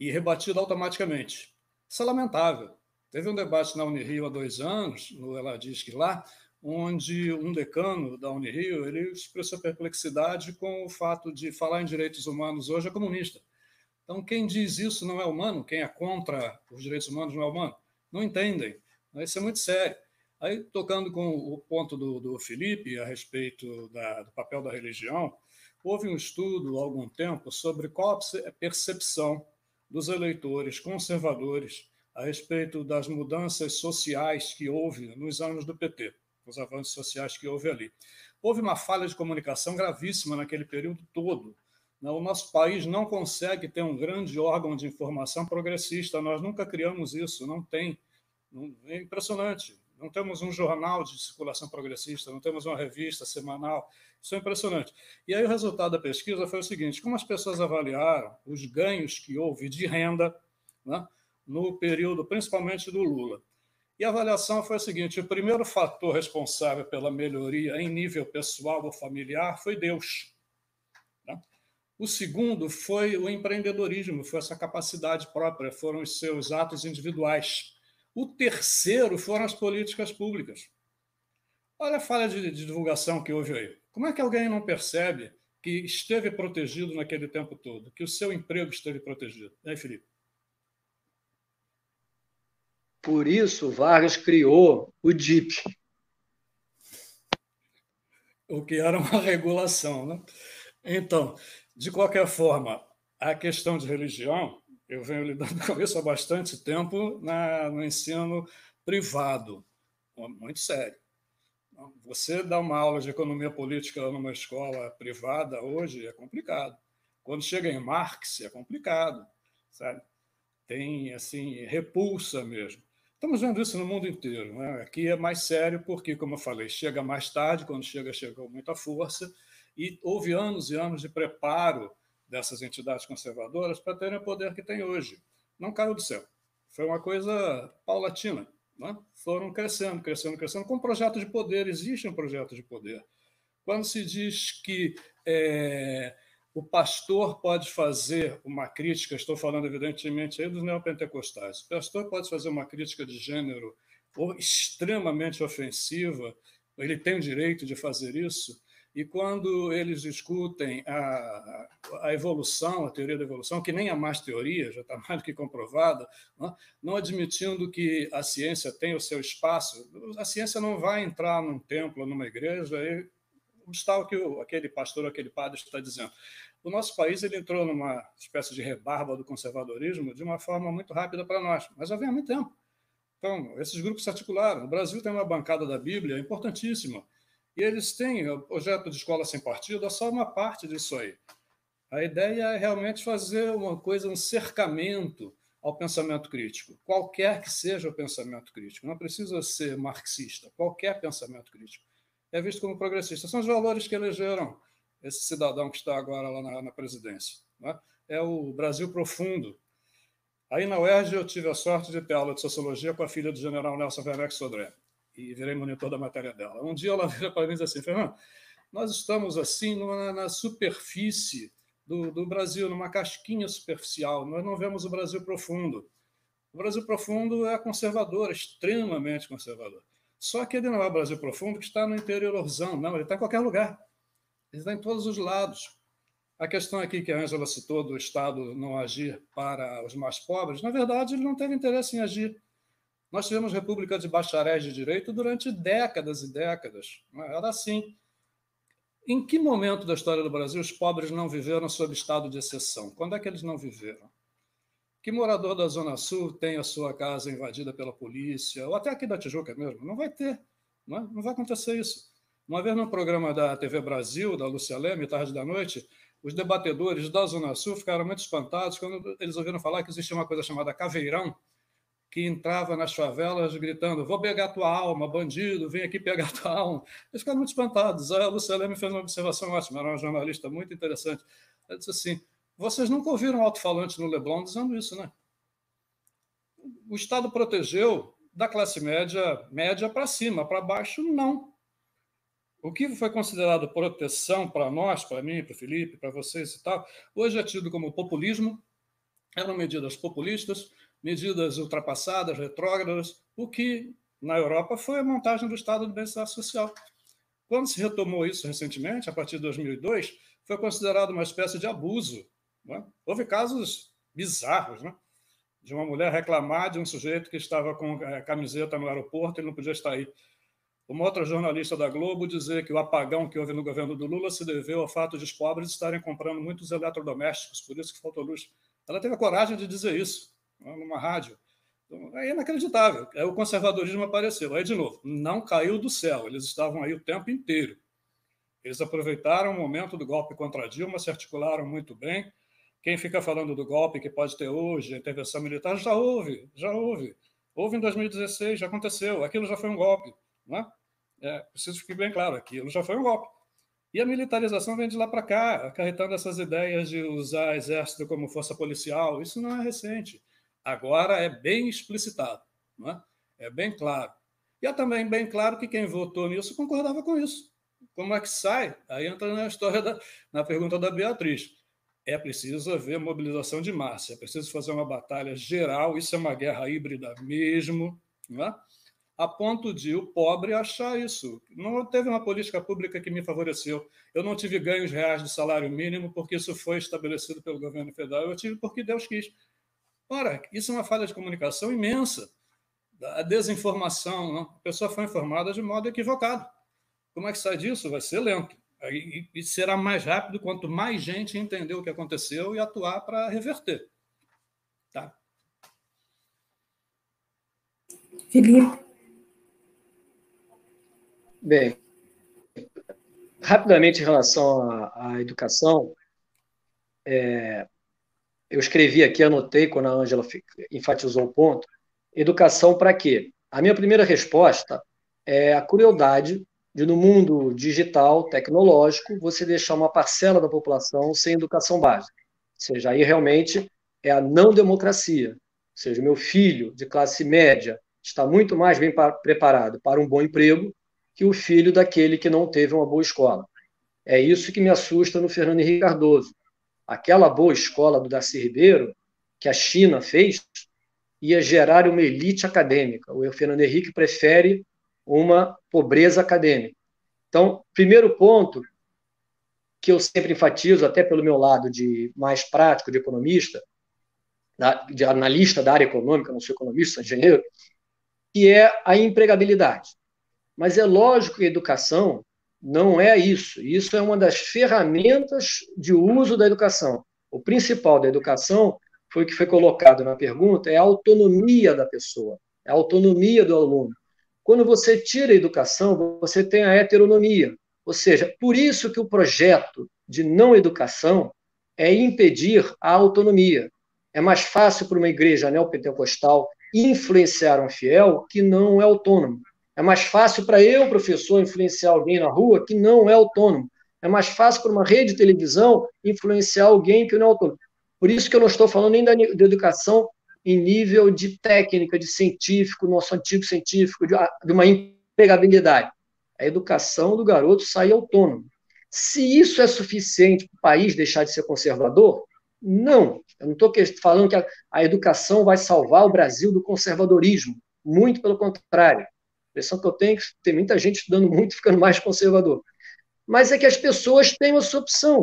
e rebatido automaticamente. Isso é lamentável. Teve um debate na Unirio há dois anos, no Eladisc lá, onde um decano da Unirio ele expressou perplexidade com o fato de falar em direitos humanos hoje é comunista. Então, quem diz isso não é humano, quem é contra os direitos humanos não é humano. Não entendem. Isso é muito sério. Aí, tocando com o ponto do, do Felipe a respeito da, do papel da religião, houve um estudo há algum tempo sobre qual a percepção dos eleitores conservadores a respeito das mudanças sociais que houve nos anos do PT os avanços sociais que houve ali. Houve uma falha de comunicação gravíssima naquele período todo. O nosso país não consegue ter um grande órgão de informação progressista, nós nunca criamos isso, não tem. É impressionante. Não temos um jornal de circulação progressista, não temos uma revista semanal. Isso é impressionante. E aí o resultado da pesquisa foi o seguinte: como as pessoas avaliaram os ganhos que houve de renda né, no período, principalmente do Lula. E a avaliação foi a seguinte: o primeiro fator responsável pela melhoria em nível pessoal ou familiar foi Deus. Né? O segundo foi o empreendedorismo, foi essa capacidade própria, foram os seus atos individuais. O terceiro foram as políticas públicas. Olha a falha de, de divulgação que houve aí. Como é que alguém não percebe que esteve protegido naquele tempo todo, que o seu emprego esteve protegido? E aí, Felipe? Por isso, Vargas criou o DIP. O que era uma [LAUGHS] regulação. Né? Então, de qualquer forma, a questão de religião, eu venho lidando [LAUGHS] com isso há bastante tempo na, no ensino privado, muito sério. Você dar uma aula de economia política numa escola privada hoje é complicado. Quando chega em Marx, é complicado, sabe? Tem, assim, repulsa mesmo. Estamos vendo isso no mundo inteiro. Né? Aqui é mais sério porque, como eu falei, chega mais tarde, quando chega, chega com muita força, e houve anos e anos de preparo dessas entidades conservadoras para terem o poder que tem hoje. Não caiu do céu. Foi uma coisa paulatina. Né? Foram crescendo, crescendo, crescendo, com projeto de poder. Existe um projeto de poder. Quando se diz que é, o pastor pode fazer uma crítica, estou falando evidentemente aí dos neopentecostais, o pastor pode fazer uma crítica de gênero ou extremamente ofensiva, ele tem o direito de fazer isso, e quando eles discutem a, a evolução, a teoria da evolução, que nem é mais teoria, já está [LAUGHS] mais do que comprovada, não, não admitindo que a ciência tem o seu espaço, a ciência não vai entrar num templo, numa igreja, e obstar o que aquele pastor, aquele padre está dizendo. O nosso país ele entrou numa espécie de rebarba do conservadorismo de uma forma muito rápida para nós, mas já vem há muito tempo. Então, esses grupos se articularam. O Brasil tem uma bancada da Bíblia importantíssima. E eles têm o projeto de escola sem partido, é só uma parte disso aí. A ideia é realmente fazer uma coisa, um cercamento ao pensamento crítico, qualquer que seja o pensamento crítico. Não precisa ser marxista, qualquer pensamento crítico. É visto como progressista. São os valores que elegeram esse cidadão que está agora lá na, na presidência. Né? É o Brasil profundo. Aí na UERJ eu tive a sorte de ter aula de sociologia com a filha do general Nelson Werneck Sodré e virei monitor da matéria dela. Um dia ela [LAUGHS] vira para mim e diz assim, Fernando, nós estamos assim na, na superfície do, do, Brasil, numa casquinha superficial, nós não vemos o Brasil profundo. O Brasil profundo é conservador, extremamente conservador. Só que ele não é o Brasil profundo que está no interiorzão, não, ele está em qualquer lugar. Ele está em todos os lados. A questão aqui que a Angela citou do Estado não agir para os mais pobres, na verdade, ele não teve interesse em agir. Nós tivemos república de bacharéis de direito durante décadas e décadas. É? Era assim. Em que momento da história do Brasil os pobres não viveram sob estado de exceção? Quando é que eles não viveram? Que morador da Zona Sul tem a sua casa invadida pela polícia, ou até aqui da Tijuca mesmo? Não vai ter. Não, é? não vai acontecer isso. Uma vez no programa da TV Brasil, da Lúcia Leme, tarde da noite, os debatedores da Zona Sul ficaram muito espantados quando eles ouviram falar que existia uma coisa chamada caveirão, que entrava nas favelas gritando: Vou pegar tua alma, bandido, vem aqui pegar tua alma. Eles ficaram muito espantados. A Lúcia Leme fez uma observação ótima, era uma jornalista muito interessante. Ela disse assim: Vocês nunca ouviram alto-falante no Leblon dizendo isso, né? O Estado protegeu da classe média, média para cima, para baixo, não. O que foi considerado proteção para nós, para mim, para o Felipe, para vocês e tal, hoje é tido como populismo, eram medidas populistas, medidas ultrapassadas, retrógradas, o que na Europa foi a montagem do Estado do Bem-Estar Social. Quando se retomou isso recentemente, a partir de 2002, foi considerado uma espécie de abuso. É? Houve casos bizarros, né? de uma mulher reclamar de um sujeito que estava com eh, camiseta no aeroporto e não podia estar aí. Uma outra jornalista da Globo dizer que o apagão que houve no governo do Lula se deveu ao fato de os pobres estarem comprando muitos eletrodomésticos, por isso que faltou luz. Ela teve a coragem de dizer isso numa rádio. Então, é inacreditável. Aí o conservadorismo apareceu. Aí, de novo, não caiu do céu, eles estavam aí o tempo inteiro. Eles aproveitaram o momento do golpe contra Dilma, se articularam muito bem. Quem fica falando do golpe que pode ter hoje, a intervenção militar, já houve, já houve. Houve em 2016, já aconteceu. Aquilo já foi um golpe. Né? É, preciso ficar bem claro, aquilo já foi um golpe. E a militarização vem de lá para cá, acarretando essas ideias de usar exército como força policial. Isso não é recente. Agora é bem explicitado, não é? bem claro. E é também bem claro que quem votou nisso concordava com isso. Como é que sai? Aí entra na história da, na pergunta da Beatriz. É preciso haver mobilização de massa, é preciso fazer uma batalha geral, isso é uma guerra híbrida mesmo, é? a ponto de o pobre achar isso. Não teve uma política pública que me favoreceu. Eu não tive ganhos reais de salário mínimo porque isso foi estabelecido pelo governo federal. Eu tive porque Deus quis. Ora, isso é uma falha de comunicação imensa. A desinformação, não? a pessoa foi informada de modo equivocado. Como é que sai disso? Vai ser lento. E será mais rápido quanto mais gente entender o que aconteceu e atuar para reverter. Tá? Felipe. Bem, rapidamente em relação à, à educação, é, eu escrevi aqui, anotei quando a Ângela enfatizou o ponto. Educação para quê? A minha primeira resposta é a crueldade de, no mundo digital, tecnológico, você deixar uma parcela da população sem educação básica. Ou seja, aí realmente é a não democracia. Ou seja, meu filho de classe média está muito mais bem preparado para um bom emprego que o filho daquele que não teve uma boa escola. É isso que me assusta no Fernando Henrique Cardoso. Aquela boa escola do Darcy Ribeiro, que a China fez, ia gerar uma elite acadêmica. O Fernando Henrique prefere uma pobreza acadêmica. Então, primeiro ponto que eu sempre enfatizo, até pelo meu lado de mais prático, de economista, de analista da área econômica, não sou economista, sou engenheiro, que é a empregabilidade. Mas é lógico que a educação não é isso. Isso é uma das ferramentas de uso da educação. O principal da educação foi o que foi colocado na pergunta, é a autonomia da pessoa, é a autonomia do aluno. Quando você tira a educação, você tem a heteronomia. Ou seja, por isso que o projeto de não educação é impedir a autonomia. É mais fácil para uma igreja neopentecostal influenciar um fiel que não é autônomo. É mais fácil para eu, professor, influenciar alguém na rua que não é autônomo. É mais fácil para uma rede de televisão influenciar alguém que não é autônomo. Por isso que eu não estou falando nem da, de educação em nível de técnica, de científico, nosso antigo científico, de, de uma empregabilidade. A educação do garoto sai autônomo. Se isso é suficiente para o país deixar de ser conservador, não. Eu não estou falando que a, a educação vai salvar o Brasil do conservadorismo. Muito pelo contrário impressão que eu tenho é que tem muita gente estudando muito [LAUGHS] ficando mais conservador. Mas é que as pessoas têm a sua opção.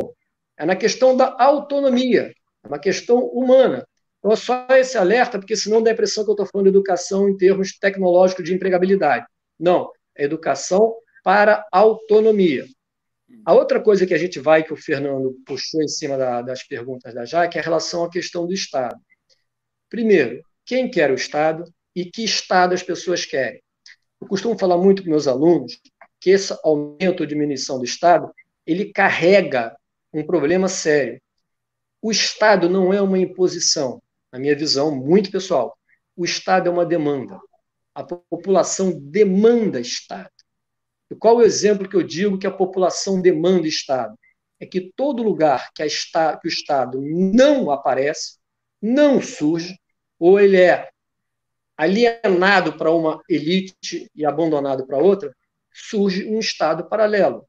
É na questão da autonomia, é uma questão humana. Então, é só esse alerta, porque senão dá a impressão que eu estou falando de educação em termos tecnológicos de empregabilidade. Não, é educação para autonomia. A outra coisa que a gente vai, que o Fernando puxou em cima da, das perguntas da Jaque, é a relação à questão do Estado. Primeiro, quem quer o Estado e que Estado as pessoas querem? Eu costumo falar muito com meus alunos que esse aumento ou diminuição do Estado, ele carrega um problema sério. O Estado não é uma imposição, na minha visão muito pessoal. O Estado é uma demanda. A população demanda Estado. E qual o exemplo que eu digo que a população demanda Estado? É que todo lugar que, está, que o Estado não aparece, não surge, ou ele é alienado para uma elite e abandonado para outra, surge um Estado paralelo.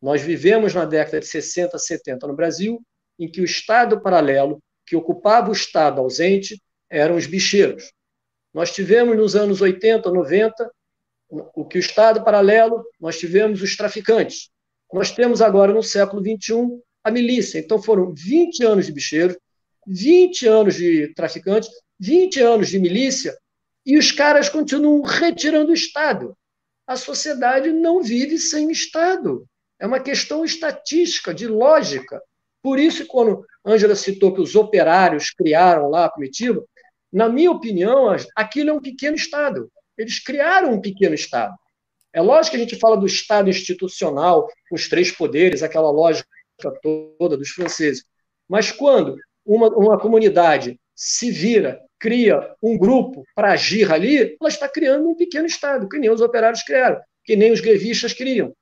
Nós vivemos na década de 60, 70 no Brasil, em que o Estado paralelo, que ocupava o Estado ausente, eram os bicheiros. Nós tivemos nos anos 80, 90, o que o Estado paralelo, nós tivemos os traficantes. Nós temos agora, no século XXI, a milícia. Então foram 20 anos de bicheiros, 20 anos de traficantes, 20 anos de milícia, e os caras continuam retirando o Estado. A sociedade não vive sem Estado. É uma questão estatística, de lógica. Por isso, quando Ângela citou que os operários criaram lá a comitiva, na minha opinião, aquilo é um pequeno Estado. Eles criaram um pequeno Estado. É lógico que a gente fala do Estado institucional, os três poderes, aquela lógica toda dos franceses. Mas quando uma, uma comunidade se vira, cria um grupo para agir ali, ela está criando um pequeno Estado, que nem os operários criaram, que nem os grevistas criam.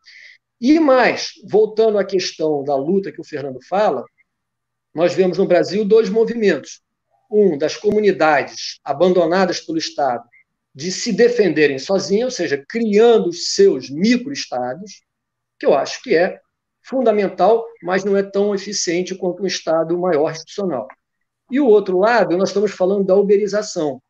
E mais, voltando à questão da luta que o Fernando fala, nós vemos no Brasil dois movimentos. Um das comunidades abandonadas pelo Estado de se defenderem sozinhas, ou seja, criando os seus microestados, que eu acho que é fundamental, mas não é tão eficiente quanto um Estado maior institucional. E o outro lado, nós estamos falando da uberização.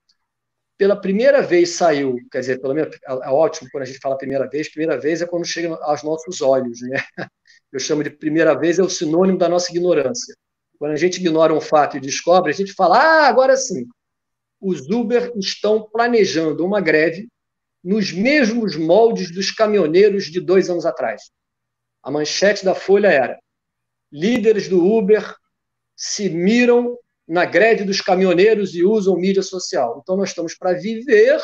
Pela primeira vez saiu, quer dizer, pelo menos, é ótimo quando a gente fala primeira vez, primeira vez é quando chega aos nossos olhos, né? [LAUGHS] Eu chamo de primeira vez, é o sinônimo da nossa ignorância. Quando a gente ignora um fato e descobre, a gente fala, ah, agora sim. Os Uber estão planejando uma greve nos mesmos moldes dos caminhoneiros de dois anos atrás. A manchete da Folha era: líderes do Uber se miram na greve dos caminhoneiros e usam mídia social. Então, nós estamos para viver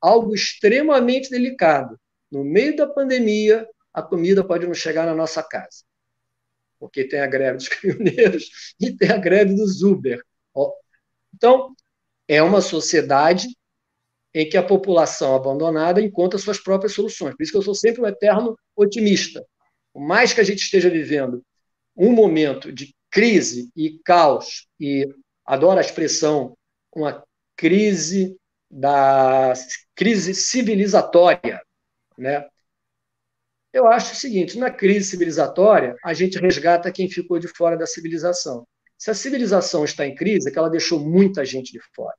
algo extremamente delicado. No meio da pandemia, a comida pode não chegar na nossa casa. Porque tem a greve dos [LAUGHS] caminhoneiros e tem a greve dos Uber. Então, é uma sociedade em que a população abandonada encontra suas próprias soluções. Por isso que eu sou sempre um eterno otimista. Por mais que a gente esteja vivendo um momento de crise e caos, e adoro a expressão, uma crise da crise civilizatória, né? Eu acho o seguinte, na crise civilizatória, a gente resgata quem ficou de fora da civilização. Se a civilização está em crise, é que ela deixou muita gente de fora.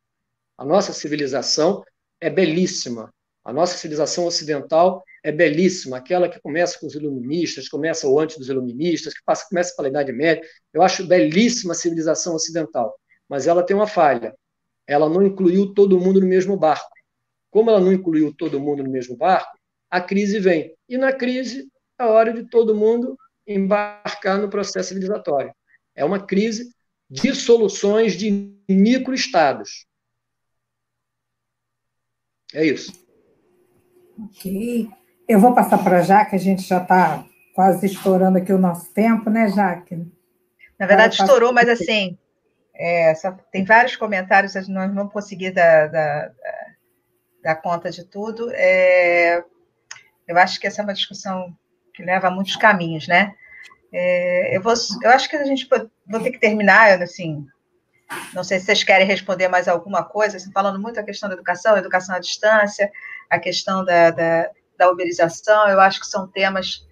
A nossa civilização é belíssima. A nossa civilização ocidental é belíssima, aquela que começa com os iluministas, começa o antes dos iluministas, que passa, começa pela Idade Média. Eu acho belíssima a civilização ocidental, mas ela tem uma falha. Ela não incluiu todo mundo no mesmo barco. Como ela não incluiu todo mundo no mesmo barco, a crise vem. E na crise, é a hora de todo mundo embarcar no processo civilizatório. É uma crise de soluções de microestados. É isso. Ok. Eu vou passar para a Jaque, a gente já está quase estourando aqui o nosso tempo, né, Jaque? Na verdade, estourou, mas assim, é, tem vários comentários, nós não vamos conseguir dar, dar, dar conta de tudo. É, eu acho que essa é uma discussão que leva a muitos caminhos, né? É, eu, vou, eu acho que a gente pode, vou ter que terminar, assim, não sei se vocês querem responder mais alguma coisa, assim, falando muito a questão da educação, educação à distância, a questão da, da, da uberização, eu acho que são temas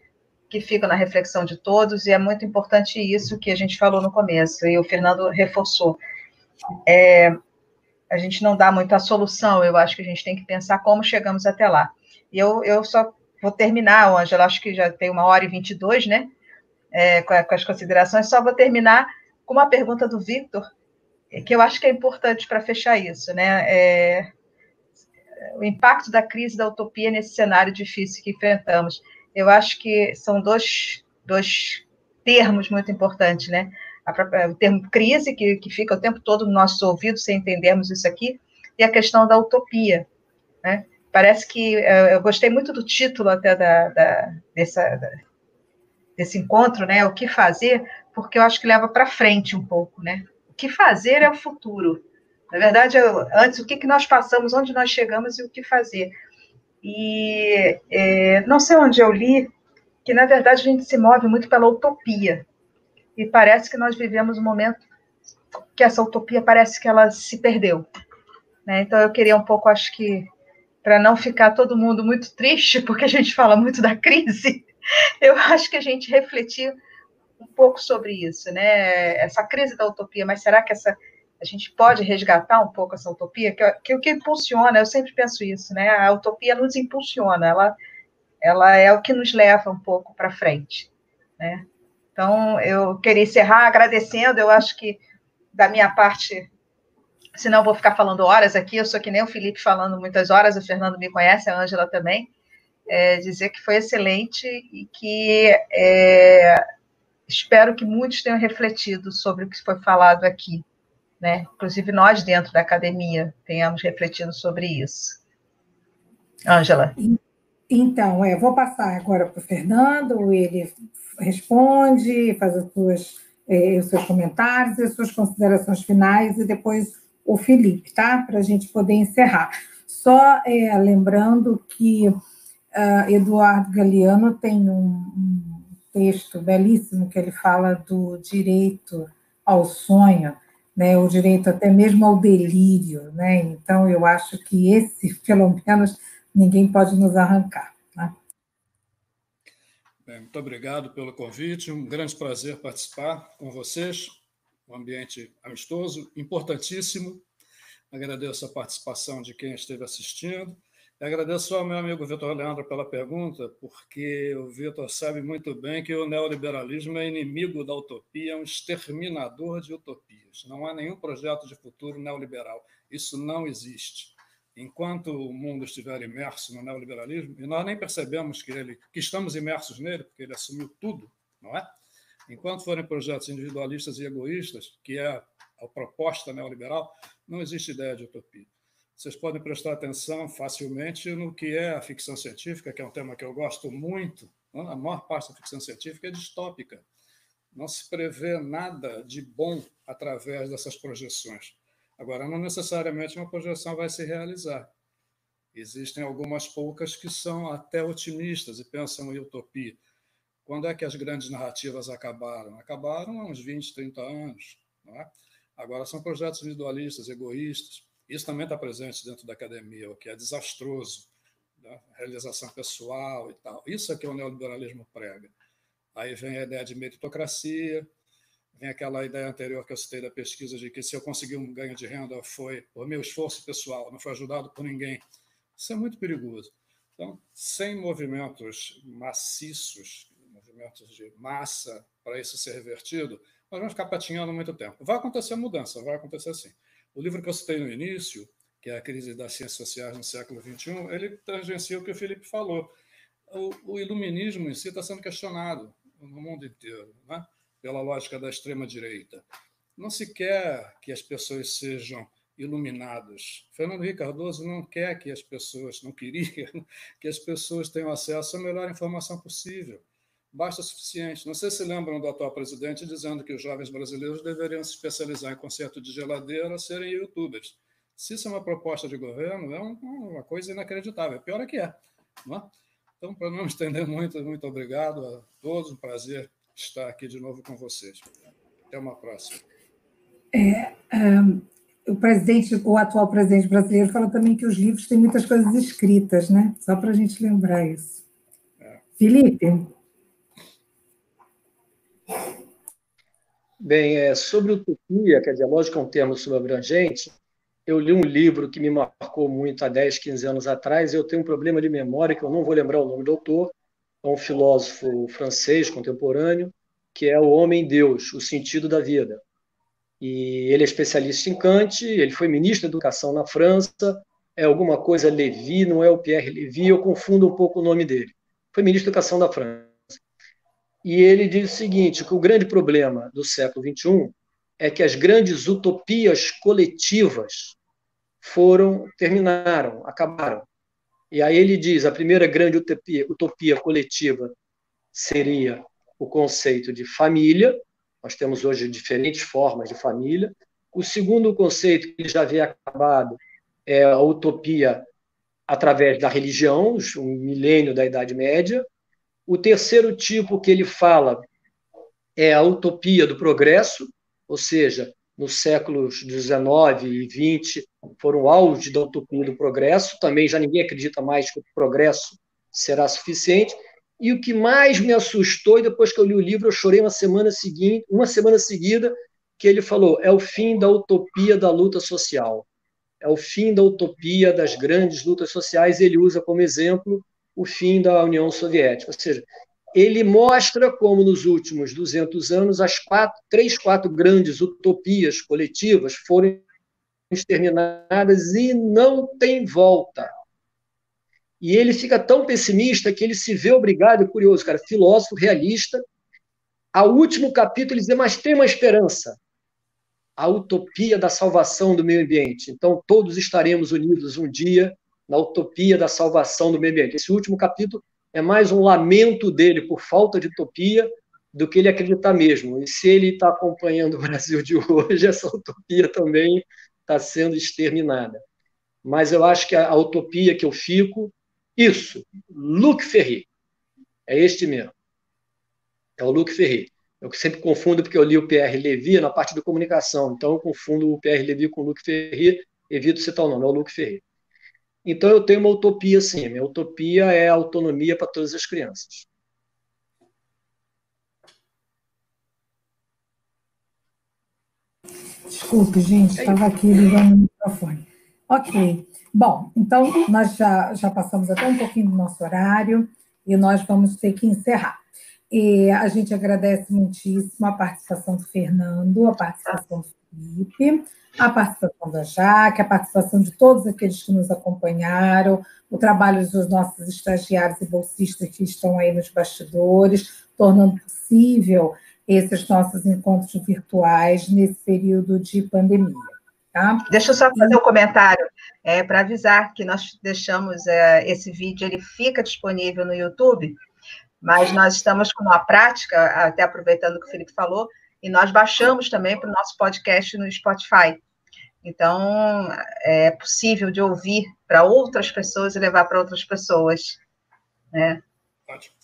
que ficam na reflexão de todos, e é muito importante isso que a gente falou no começo, e o Fernando reforçou. É, a gente não dá muito a solução, eu acho que a gente tem que pensar como chegamos até lá. E eu, eu só vou terminar, Ângela, acho que já tem uma hora e vinte e dois, né? É, com, com, as considerações, só vou terminar com uma pergunta do Victor, que eu acho que é importante para fechar isso, né? É, o impacto da crise da utopia nesse cenário difícil que enfrentamos. Eu acho que são dois, dois termos muito importantes, né? o termo crise, que, que fica o tempo todo no nosso ouvido, sem entendermos isso aqui, e a questão da utopia. Né? Parece que eh, eu gostei muito do título até da, da, dessa, da, desse encontro, né? O que fazer, porque eu acho que leva para frente um pouco, né? O que fazer é o futuro. Na verdade, eu, antes, o que, que nós passamos, onde nós chegamos e o que fazer. E é, não sei onde eu li que, na verdade, a gente se move muito pela utopia. E parece que nós vivemos um momento que essa utopia parece que ela se perdeu. Né? Então, eu queria um pouco, acho que, para não ficar todo mundo muito triste, porque a gente fala muito da crise, [LAUGHS] eu acho que a gente refletir um pouco sobre isso, né? Essa crise da utopia, mas será que essa a gente pode resgatar um pouco essa utopia, que, que o que impulsiona, eu sempre penso isso, né? A utopia nos impulsiona, ela, ela é o que nos leva um pouco para frente, né? Então, eu queria encerrar agradecendo, eu acho que da minha parte, senão vou ficar falando horas aqui, eu sou que nem o Felipe falando muitas horas, o Fernando me conhece, a Ângela também, é, dizer que foi excelente e que é, espero que muitos tenham refletido sobre o que foi falado aqui né? Inclusive nós dentro da academia tenhamos refletido sobre isso. Ângela. Então, é, vou passar agora para o Fernando, ele responde, faz as suas, é, os seus comentários, as suas considerações finais, e depois o Felipe, tá? Para a gente poder encerrar. Só é, lembrando que uh, Eduardo Galeano tem um, um texto belíssimo que ele fala do direito ao sonho, né, o direito até mesmo ao delírio, né? Então eu acho que esse, [LAUGHS] pelo menos, ninguém pode nos arrancar. Né? Bem, muito obrigado pelo convite, um grande prazer participar com vocês, um ambiente amistoso, importantíssimo. Agradeço a participação de quem esteve assistindo. Agradeço ao meu amigo Vitor Leandro pela pergunta, porque o Vitor sabe muito bem que o neoliberalismo é inimigo da utopia, é um exterminador de utopias. Não há nenhum projeto de futuro neoliberal. Isso não existe enquanto o mundo estiver imerso no neoliberalismo, e nós nem percebemos que, ele, que estamos imersos nele, porque ele assumiu tudo, não é? Enquanto forem projetos individualistas e egoístas, que é a proposta neoliberal, não existe ideia de utopia. Vocês podem prestar atenção facilmente no que é a ficção científica, que é um tema que eu gosto muito. A maior parte da ficção científica é distópica. Não se prevê nada de bom através dessas projeções. Agora, não necessariamente uma projeção vai se realizar. Existem algumas poucas que são até otimistas e pensam em utopia. Quando é que as grandes narrativas acabaram? Acabaram há uns 20, 30 anos. É? Agora são projetos individualistas, egoístas. Isso também está presente dentro da academia, o que é desastroso. Né? Realização pessoal e tal. Isso é que o neoliberalismo prega. Aí vem a ideia de meritocracia, Vem aquela ideia anterior que eu citei da pesquisa de que se eu conseguir um ganho de renda foi por meu esforço pessoal, não foi ajudado por ninguém. Isso é muito perigoso. Então, sem movimentos maciços, movimentos de massa para isso ser revertido, nós vamos ficar patinhando muito tempo. Vai acontecer mudança, vai acontecer sim. O livro que eu citei no início, que é a crise das ciências sociais no século XXI, ele tangencia o que o Felipe falou. O, o iluminismo em si está sendo questionado no mundo inteiro. Né? pela lógica da extrema-direita. Não se quer que as pessoas sejam iluminadas. Fernando Henrique Cardoso não quer que as pessoas, não queria [LAUGHS] que as pessoas tenham acesso à melhor informação possível. Basta o suficiente. Não sei se lembram do atual presidente dizendo que os jovens brasileiros deveriam se especializar em conserto de geladeira, serem youtubers. Se isso é uma proposta de governo, é uma coisa inacreditável. Pior é que é. Não é? Então, para não [LAUGHS] estender muito, muito obrigado a todos. Um prazer estar aqui de novo com vocês. Até uma próxima. É, um, o presidente, o atual presidente brasileiro, fala também que os livros têm muitas coisas escritas, né? Só para a gente lembrar isso. É. Felipe? Bem, é, sobre utopia, quer dizer, a lógica é um termo subabrangente. Eu li um livro que me marcou muito há 10, 15 anos atrás. Eu tenho um problema de memória que eu não vou lembrar o nome do autor, a um filósofo francês contemporâneo, que é o Homem-Deus, o sentido da vida. E ele é especialista em Kant, ele foi ministro da Educação na França, é alguma coisa Levi, não é o Pierre Levi, eu confundo um pouco o nome dele. Foi ministro da Educação da França. E ele diz o seguinte, que o grande problema do século XXI é que as grandes utopias coletivas foram terminaram, acabaram. E aí ele diz: a primeira grande utopia, utopia coletiva seria o conceito de família. Nós temos hoje diferentes formas de família. O segundo conceito que já havia acabado é a utopia através da religião, o milênio da Idade Média. O terceiro tipo que ele fala é a utopia do progresso, ou seja, nos séculos XIX e XX foram auge da utopia do progresso. Também já ninguém acredita mais que o progresso será suficiente. E o que mais me assustou, e depois que eu li o livro, eu chorei uma semana seguinte, uma semana seguida, que ele falou: é o fim da utopia da luta social. É o fim da utopia das grandes lutas sociais. Ele usa como exemplo o fim da União Soviética. Ou seja, ele mostra como nos últimos 200 anos as quatro, três, quatro grandes utopias coletivas foram exterminadas e não tem volta. E ele fica tão pessimista que ele se vê obrigado, é curioso, cara, filósofo, realista. Ao último capítulo ele diz, mas tem uma esperança. A utopia da salvação do meio ambiente. Então, todos estaremos unidos um dia na utopia da salvação do meio ambiente. Esse último capítulo é mais um lamento dele por falta de utopia do que ele acreditar mesmo. E se ele está acompanhando o Brasil de hoje, [LAUGHS] essa utopia também está sendo exterminada. Mas eu acho que a, a utopia que eu fico, isso, Luc Ferry, é este mesmo. É o Luc Ferry. Eu sempre confundo porque eu li o Pierre Levy na parte de comunicação, então eu confundo o Pierre Levy com o Luc Ferry, evito citar o nome, é o Luc Ferry. Então eu tenho uma utopia sim, minha utopia é a autonomia para todas as crianças. Desculpe, gente, estava aqui ligando o microfone. Ok. Bom, então nós já, já passamos até um pouquinho do nosso horário e nós vamos ter que encerrar. E a gente agradece muitíssimo a participação do Fernando, a participação do Felipe, a participação da Jaque, a participação de todos aqueles que nos acompanharam, o trabalho dos nossos estagiários e bolsistas que estão aí nos bastidores, tornando possível esses nossos encontros virtuais nesse período de pandemia. Tá? Deixa eu só fazer um comentário é, para avisar que nós deixamos é, esse vídeo, ele fica disponível no YouTube, mas nós estamos com uma prática, até aproveitando o que o Felipe falou, e nós baixamos também para o nosso podcast no Spotify. Então, é possível de ouvir para outras pessoas e levar para outras pessoas. Né? Ótimo.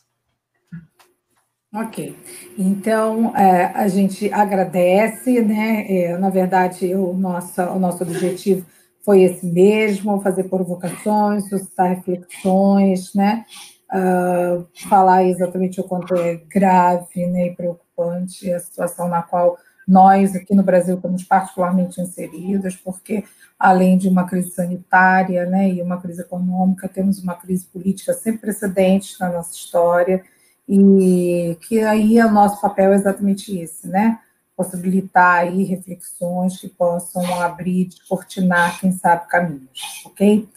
Ok, então é, a gente agradece, né? É, na verdade, o nosso, o nosso objetivo foi esse mesmo: fazer provocações, suscitar reflexões, né? Uh, falar exatamente o quanto é grave né, e preocupante a situação na qual nós aqui no Brasil estamos particularmente inseridos, porque além de uma crise sanitária né, e uma crise econômica, temos uma crise política sem precedentes na nossa história e que aí o nosso papel é exatamente esse, né? Possibilitar aí reflexões que possam abrir, descortinar, quem sabe, caminhos, ok?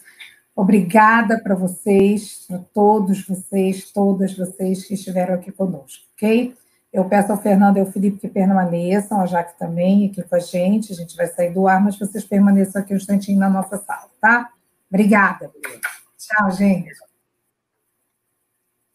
Obrigada para vocês, para todos vocês, todas vocês que estiveram aqui conosco, ok? Eu peço ao Fernando e ao Felipe que permaneçam, a Jaque também aqui com a gente, a gente vai sair do ar, mas vocês permaneçam aqui um instantinho na nossa sala, tá? Obrigada. Tchau, gente.